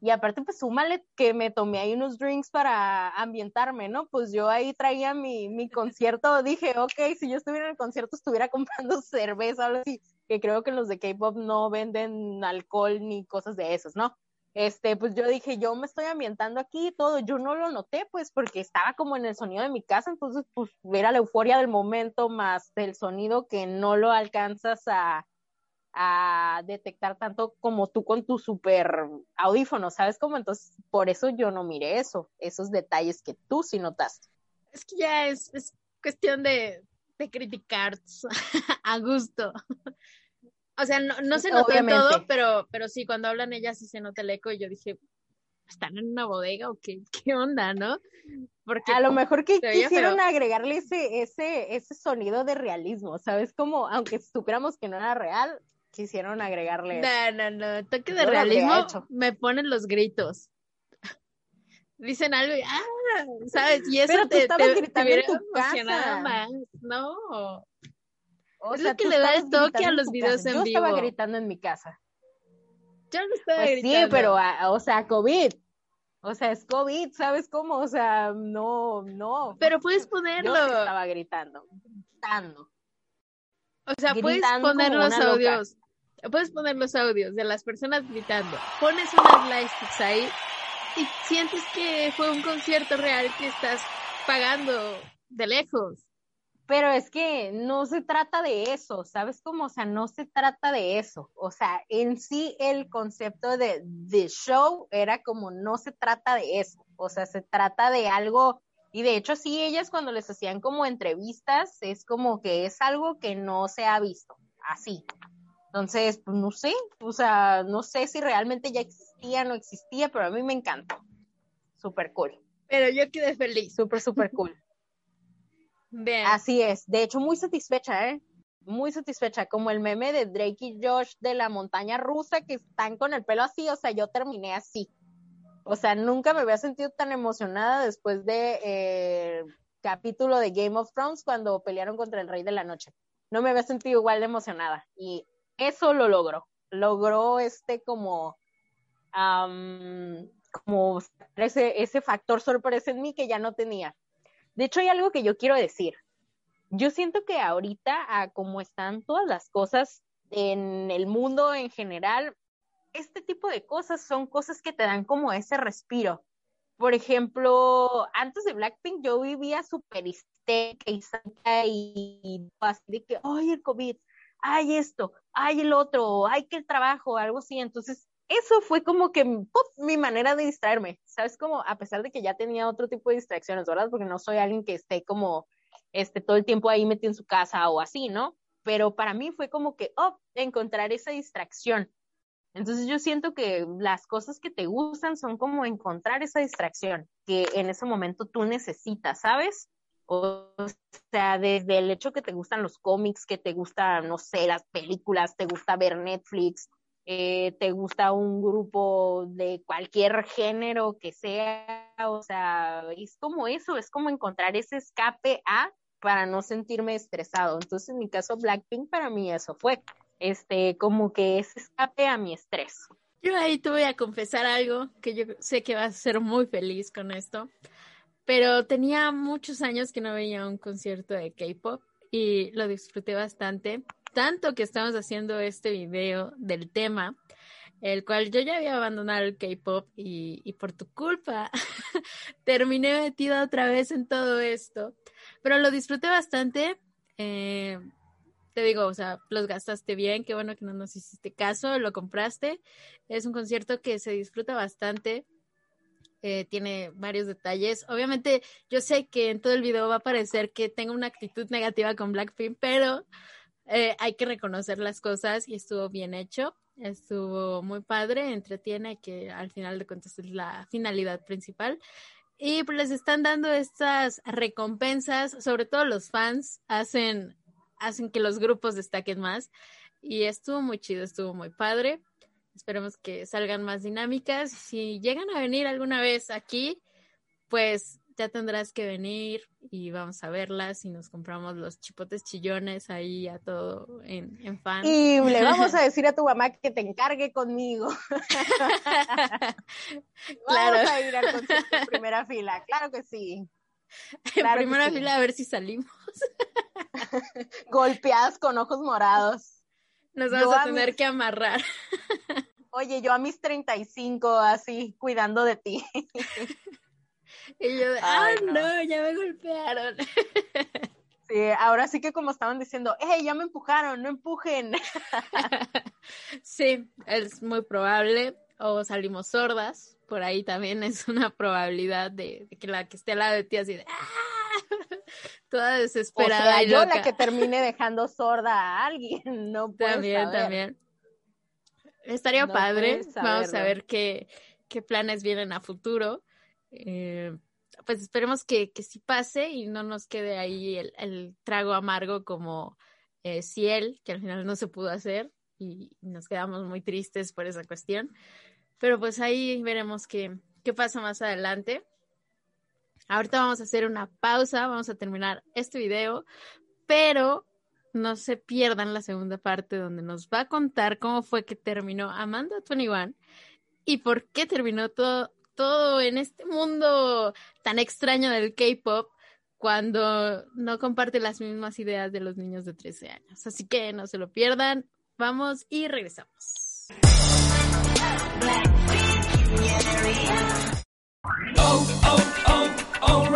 Speaker 2: y aparte, pues súmale que me tomé ahí unos drinks para ambientarme, ¿no? Pues yo ahí traía mi, mi concierto, dije, ok, si yo estuviera en el concierto estuviera comprando cerveza o algo así. que creo que los de K-pop no venden alcohol ni cosas de esos, ¿no? Este, pues yo dije, yo me estoy ambientando aquí y todo, yo no lo noté, pues, porque estaba como en el sonido de mi casa, entonces, pues, era la euforia del momento más del sonido que no lo alcanzas a, a detectar tanto como tú con tu super audífono, ¿sabes cómo? Entonces, por eso yo no miré eso, esos detalles que tú sí notaste.
Speaker 1: Es que ya es, es cuestión de, de criticar a gusto. O sea, no, no se notó todo, pero, pero sí, cuando hablan ellas sí se nota el eco y yo dije, ¿están en una bodega o qué, qué onda, no?
Speaker 2: Porque a lo mejor que quisieron agregarle ese, ese, ese sonido de realismo, ¿sabes? Como, aunque supiéramos que no era real, quisieron agregarle.
Speaker 1: No, no, no, toque de realismo me ponen los gritos. Dicen algo y, ah, ¿sabes? Y eso
Speaker 2: Pero te, te, gritando en tu
Speaker 1: casa. más. No. O es sea, lo que le da el toque a los videos en
Speaker 2: Yo
Speaker 1: vivo.
Speaker 2: Yo estaba gritando en mi casa.
Speaker 1: Yo no estaba
Speaker 2: pues
Speaker 1: gritando.
Speaker 2: Sí, pero, ah, o sea, COVID. O sea, es COVID, ¿sabes cómo? O sea, no, no.
Speaker 1: Pero puedes ponerlo.
Speaker 2: Yo estaba gritando, gritando.
Speaker 1: O sea, puedes poner los audios. Loca. Puedes poner los audios de las personas gritando. Pones unas lightsticks ahí y sientes que fue un concierto real que estás pagando de lejos
Speaker 2: pero es que no se trata de eso, ¿sabes cómo? O sea, no se trata de eso. O sea, en sí el concepto de the show era como no se trata de eso. O sea, se trata de algo, y de hecho sí, ellas cuando les hacían como entrevistas, es como que es algo que no se ha visto, así. Entonces, pues no sé, o sea, no sé si realmente ya existía o no existía, pero a mí me encantó. Súper cool.
Speaker 1: Pero yo quedé feliz.
Speaker 2: Súper, súper cool. Así es. De hecho, muy satisfecha, ¿eh? Muy satisfecha. Como el meme de Drake y Josh de la montaña rusa que están con el pelo así. O sea, yo terminé así. O sea, nunca me había sentido tan emocionada después de eh, capítulo de Game of Thrones cuando pelearon contra el Rey de la Noche. No me había sentido igual de emocionada. Y eso lo logró. Logró este como, um, como ese, ese factor sorpresa en mí que ya no tenía. De hecho, hay algo que yo quiero decir. Yo siento que ahorita, a como están todas las cosas en el mundo en general, este tipo de cosas son cosas que te dan como ese respiro. Por ejemplo, antes de Blackpink yo vivía súper histérica y, y así de que, ay, el COVID, ay esto, ay el otro, ay que el trabajo, algo así. Entonces, eso fue como que mi manera de distraerme, ¿sabes? Como a pesar de que ya tenía otro tipo de distracciones, ¿verdad? Porque no soy alguien que esté como este, todo el tiempo ahí metido en su casa o así, ¿no? Pero para mí fue como que, oh, encontrar esa distracción. Entonces yo siento que las cosas que te gustan son como encontrar esa distracción que en ese momento tú necesitas, ¿sabes? O sea, desde el hecho que te gustan los cómics, que te gustan, no sé, las películas, te gusta ver Netflix, eh, te gusta un grupo de cualquier género que sea, o sea, es como eso, es como encontrar ese escape a para no sentirme estresado. Entonces, en mi caso, Blackpink para mí eso fue, este, como que ese escape a mi estrés.
Speaker 1: Yo ahí te voy a confesar algo que yo sé que vas a ser muy feliz con esto, pero tenía muchos años que no veía un concierto de K-pop y lo disfruté bastante tanto que estamos haciendo este video del tema, el cual yo ya había abandonado el K-pop y, por tu culpa terminé metida otra vez en todo esto, pero lo disfruté bastante. Eh, te digo, o sea, los gastaste bien, qué bueno que no nos hiciste caso, lo compraste. Es un concierto que se disfruta bastante. Eh, tiene varios detalles. Obviamente, yo sé que en todo el video va a parecer que tengo una actitud negativa con Blackpink, pero eh, hay que reconocer las cosas y estuvo bien hecho, estuvo muy padre, entretiene, que al final de cuentas es la finalidad principal. Y pues les están dando estas recompensas, sobre todo los fans hacen, hacen que los grupos destaquen más. Y estuvo muy chido, estuvo muy padre. Esperemos que salgan más dinámicas. Si llegan a venir alguna vez aquí, pues ya tendrás que venir y vamos a verlas y nos compramos los chipotes chillones ahí a todo en, en fan.
Speaker 2: Y le vamos a decir a tu mamá que te encargue conmigo. claro. Vamos a ir al concierto en primera fila, claro que sí.
Speaker 1: en primera fila a ver si salimos.
Speaker 2: Golpeadas con ojos morados.
Speaker 1: Nos vamos a, tener que amarrar.
Speaker 2: Oye, yo a mis 35 así, cuidando de ti.
Speaker 1: Y yo, ah, no. ya me golpearon.
Speaker 2: Sí, ahora sí que como estaban diciendo, hey, ya me empujaron, no empujen.
Speaker 1: sí, es muy probable. O salimos sordas, por ahí también es una probabilidad de, que la que esté al lado de ti así de ¡Ah! toda desesperada.
Speaker 2: O yo la que termine dejando sorda a alguien, no puedo
Speaker 1: También, también. Estaría padre. Vamos a ver qué, qué planes vienen a futuro. Eh, pues esperemos que, que sí pase y no nos quede ahí el, trago amargo como eh, Ciel, que al final no se pudo hacer y nos quedamos muy tristes por esa cuestión. Pero pues ahí veremos qué, qué pasa más adelante. Ahorita vamos a hacer una pausa, vamos a terminar este video, pero no se pierdan la segunda parte donde nos va a contar cómo fue que terminó Amanda 21 y por qué terminó todo, todo en este mundo tan extraño del K-pop cuando no comparte las mismas ideas de los niños de 13 años. Así que no se lo pierdan. Vamos y regresamos.
Speaker 3: Oh, oh, oh,